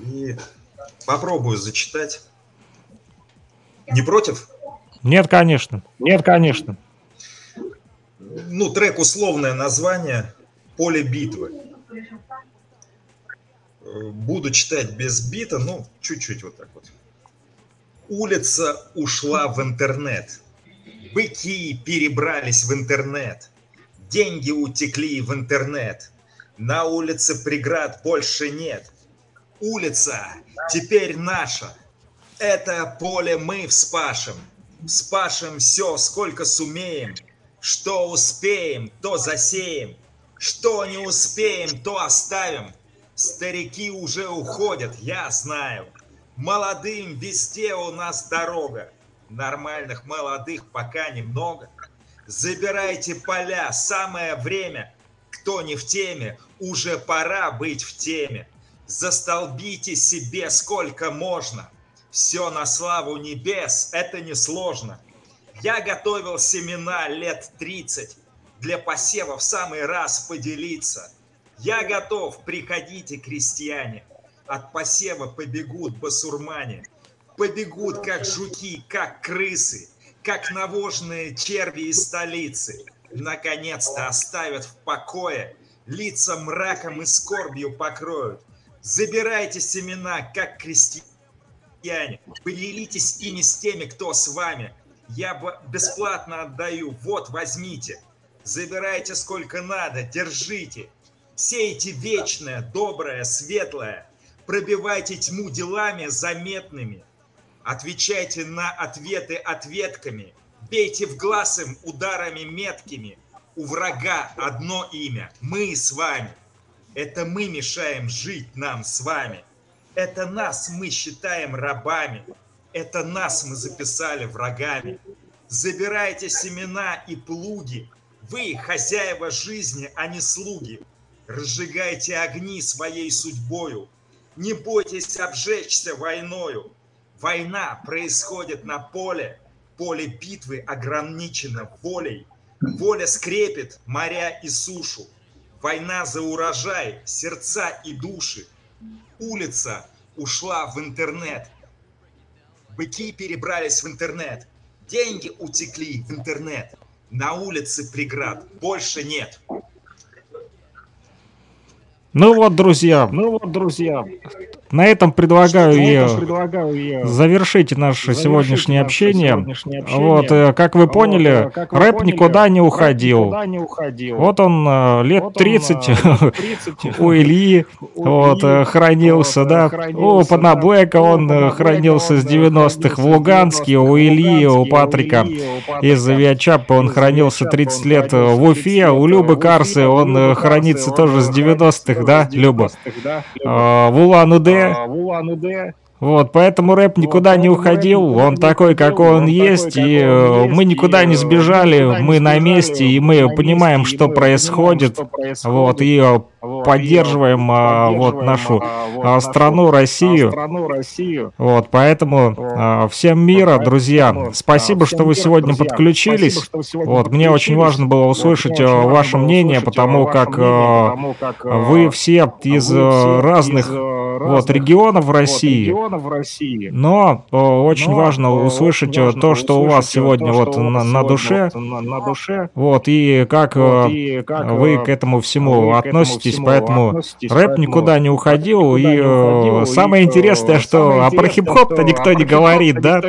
И попробую зачитать. Не против? Нет, конечно. Нет, конечно. Ну, трек условное название «Поле битвы». Э, Буду читать без бита, ну, чуть-чуть вот так вот. Улица ушла в интернет. Быки перебрались в интернет. Деньги утекли в интернет. На улице преград больше нет. Улица теперь наша. Это поле мы вспашем. Вспашем все, сколько сумеем. Что успеем, то засеем. Что не успеем, то оставим. Старики уже уходят, я знаю. Молодым везде у нас дорога. Нормальных молодых пока немного. Забирайте поля, самое время. Кто не в теме, уже пора быть в теме. Застолбите себе сколько можно. Все на славу небес, это несложно. Я готовил семена лет 30 для посева в самый раз поделиться. Я готов, приходите, крестьяне. От посева побегут басурмане. Побегут, как жуки, как крысы, как навожные черви из столицы. Наконец-то оставят в покое, лица мраком и скорбью покроют. Забирайте семена, как крестьяне, поделитесь ими с теми, кто с вами. Я бесплатно отдаю, вот возьмите. Забирайте сколько надо, держите. Сейте вечное, доброе, светлое. Пробивайте тьму делами заметными. Отвечайте на ответы ответками. Бейте в глаз им ударами меткими. У врага одно имя – мы с вами. Это мы мешаем жить нам с вами. Это нас мы считаем рабами. Это нас мы записали врагами. Забирайте семена и плуги. Вы хозяева жизни, а не слуги. Разжигайте огни своей судьбою. Не бойтесь обжечься войною. Война происходит на поле. Поле битвы ограничено волей. Воля скрепит моря и сушу. Война за урожай, сердца и души. Улица ушла в интернет. Быки перебрались в интернет. Деньги утекли в интернет. На улице преград больше нет. Ну вот, друзья, Ну вот, друзья, на этом предлагаю я этом предлагаю я завершить наше завершить сегодняшнее наше общение. сегодняшнее общение. Вот, э, как вы Вот, поняли, э, как вы рэп поняли, никуда не уходил. никуда не уходил. Вот он э, лет Вот он, 30 э, лет 30 у Ильи вот, э, хранился, вот, э, да. У хранился, да. У он э, Пана хранился Блэка с он, э, 90-х в хранился с Луганске, у 90-х в Луганске, у Патрика Ильи, у Патрика. из Авиачапа он хранился Авиачапа 30 он лет э, в 30 Уфе, у Любы э, Карсы он э, хранится он, тоже э, с хранится 90-х, тоже да, с Люба? 90-х, да, Люба? А, В Улан-Удэ. А, Улан-Удэ. Вот, поэтому рэп никуда не поэтому рэп уходил, никуда он не такой, какой он он есть, такой, и какой э, он мы никуда не сбежали, мы не на месте, и мы понимаем, что происходит, вот, и э, Вот, поддерживаем а, вот поддерживаем, нашу а, вот а, нашу, страну а, Россию. страну Россию. Вот, поэтому а, всем мира, поэтому, друзья. а, Спасибо, что вы сегодня подключились. Вот, мне очень важно было услышать ваше мнение, потому как вы все из э, все разных из, э, вот регионов России. Но очень Но, важно услышать э, то, что у вас сегодня вот на, душе. вот и как, вы к этому всему относитесь, всему поэтому рэп никуда не уходил, никуда и не уходил, э, и, самое э, интересное, что про хип-хоп-то никто не говорит, да?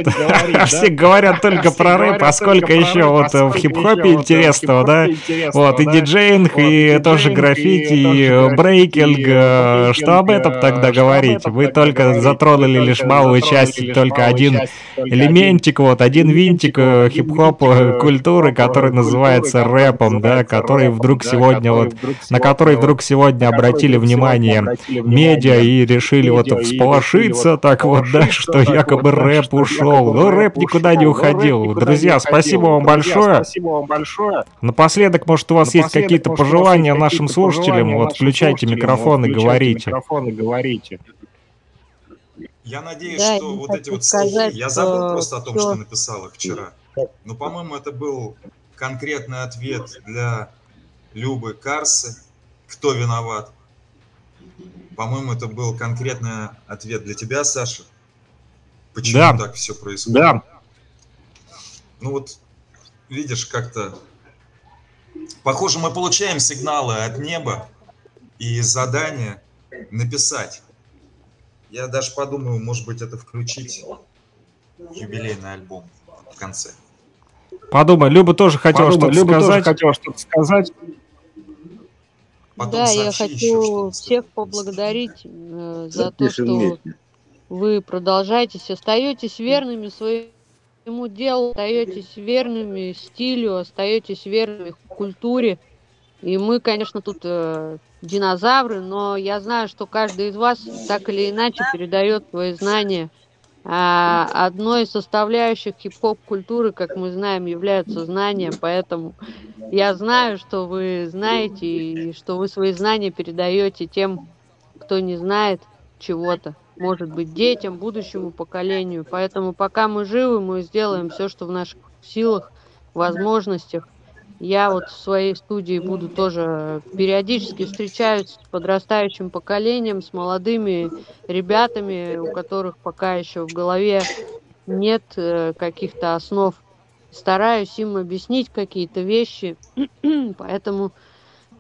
Все говорят только про рэп, а сколько еще вот а э, в хип-хопе э, интересного, да? Вот, и диджеинг, и тоже граффити, и э, брейкинг, э, что об этом тогда э, говорить? Вы только затронули лишь малую часть, только один элементик, вот, один винтик э, хип-хоп э, э, культуры, э, который называется рэпом, да, который вдруг сегодня вот, на который вдруг сегодня который обратили сегодня внимание обратили медиа внимание и решили вот медиа и решили всполошиться, вот так вот, да, всполошиться, что так вот, якобы да, рэп что ушел. якобы Ну, рэп никуда не ушел. Ну, рэп уходил. никуда не Друзья, уходил. спасибо вам Друзья, большое. спасибо вам большое. Напоследок, может, у вас есть какие-то пожелания нашим слушателям? Вот включайте микрофон и говорите. микрофон и говорите. Я надеюсь, Да, что я вот эти вот сказать, стихи, я забыл что просто о том, что написал их вчера. Но, по-моему, это был конкретный ответ для Любы Карсы. Кто виноват? По-моему, это был конкретный ответ для тебя, Саша. Почему Да. так все происходит? Да. Ну вот, видишь, как-то... Похоже, мы получаем сигналы от неба и задание написать. Я даже подумаю, может быть, это включить юбилейный альбом в конце. Подумай, Люба тоже хотела что-то Люба тоже сказать. хотела что-то сказать. Потом Да, я хочу всех поблагодарить э, за то, что вместе. вы продолжаетесь, остаетесь верными своему делу, остаетесь верными стилю, остаетесь верными культуре. И мы, конечно, тут э, динозавры, но я знаю, что каждый из вас так или иначе передает свои знания. А одной из составляющих хип-хоп культуры, как мы знаем, являются знания, поэтому я знаю, что вы знаете и что вы свои знания передаете тем, кто не знает. чего-то. Может быть, детям, будущему поколению. Поэтому пока мы живы, мы сделаем все, что в наших силах, возможностях. Я вот в своей студии буду тоже периодически встречаюсь с подрастающим поколением, с молодыми ребятами, у которых пока еще в голове нет э, каких-то основ. Стараюсь им объяснить какие-то вещи. Поэтому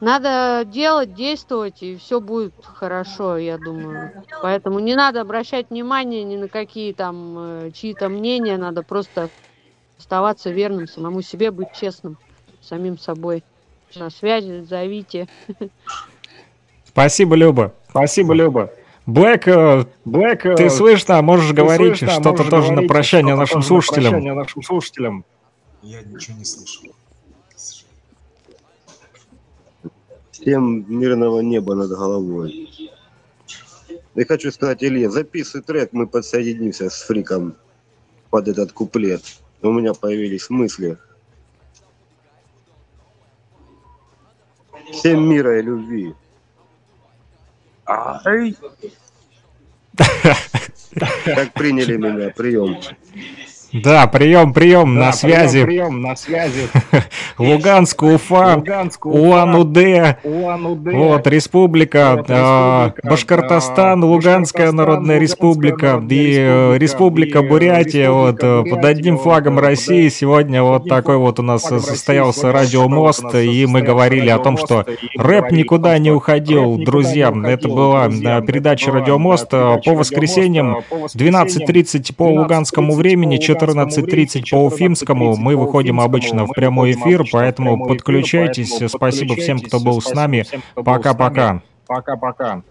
надо делать, действовать, и все будет хорошо, я думаю. Поэтому не надо обращать внимание ни на какие там э, чьи-то мнения, надо просто оставаться верным самому себе, быть честным самим собой. На связи, зовите. Спасибо, Люба. Спасибо, Люба. Блэк, э, Блэк, э, ты слышно, можешь ты говорить что-то можешь тоже на говорить прощание что-то нашим тоже на слушателям. прощание нашим слушателям. Я ничего не слышал. Всем мирного неба над головой. И хочу сказать, Илья, записывай трек, мы подсоединимся с фриком под этот куплет. У меня появились мысли. Всем мира и любви. Ай, Как приняли меня, прием. Да, прием, прием, да, на связи. Прием, на связи. Луганск, Уфа, Луганск, Улан-Удэ, Улан-Удэ. вот, республика, Вот, а, Башкортостан, Луганская Народная Луганская Республика и э, Республика, э, Бурятия, вот, э, под одним флагом э, России сегодня вот такой вот у нас состоялся радиомост, и мы говорили о том, что рэп никуда не уходил, друзья. Это была э, передача «Радиомост» э, по воскресеньям «Радиомост», э, по воскресеньям 12.30 по луганскому 12:30 времени, луганскому 14.30 времени, по уфимскому. 14:30 Мы выходим обычно в прямой эфир, поэтому подключайтесь. Спасибо всем, кто был с нами. Пока-пока. Пока-пока.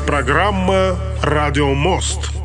Программа «Радио Мост».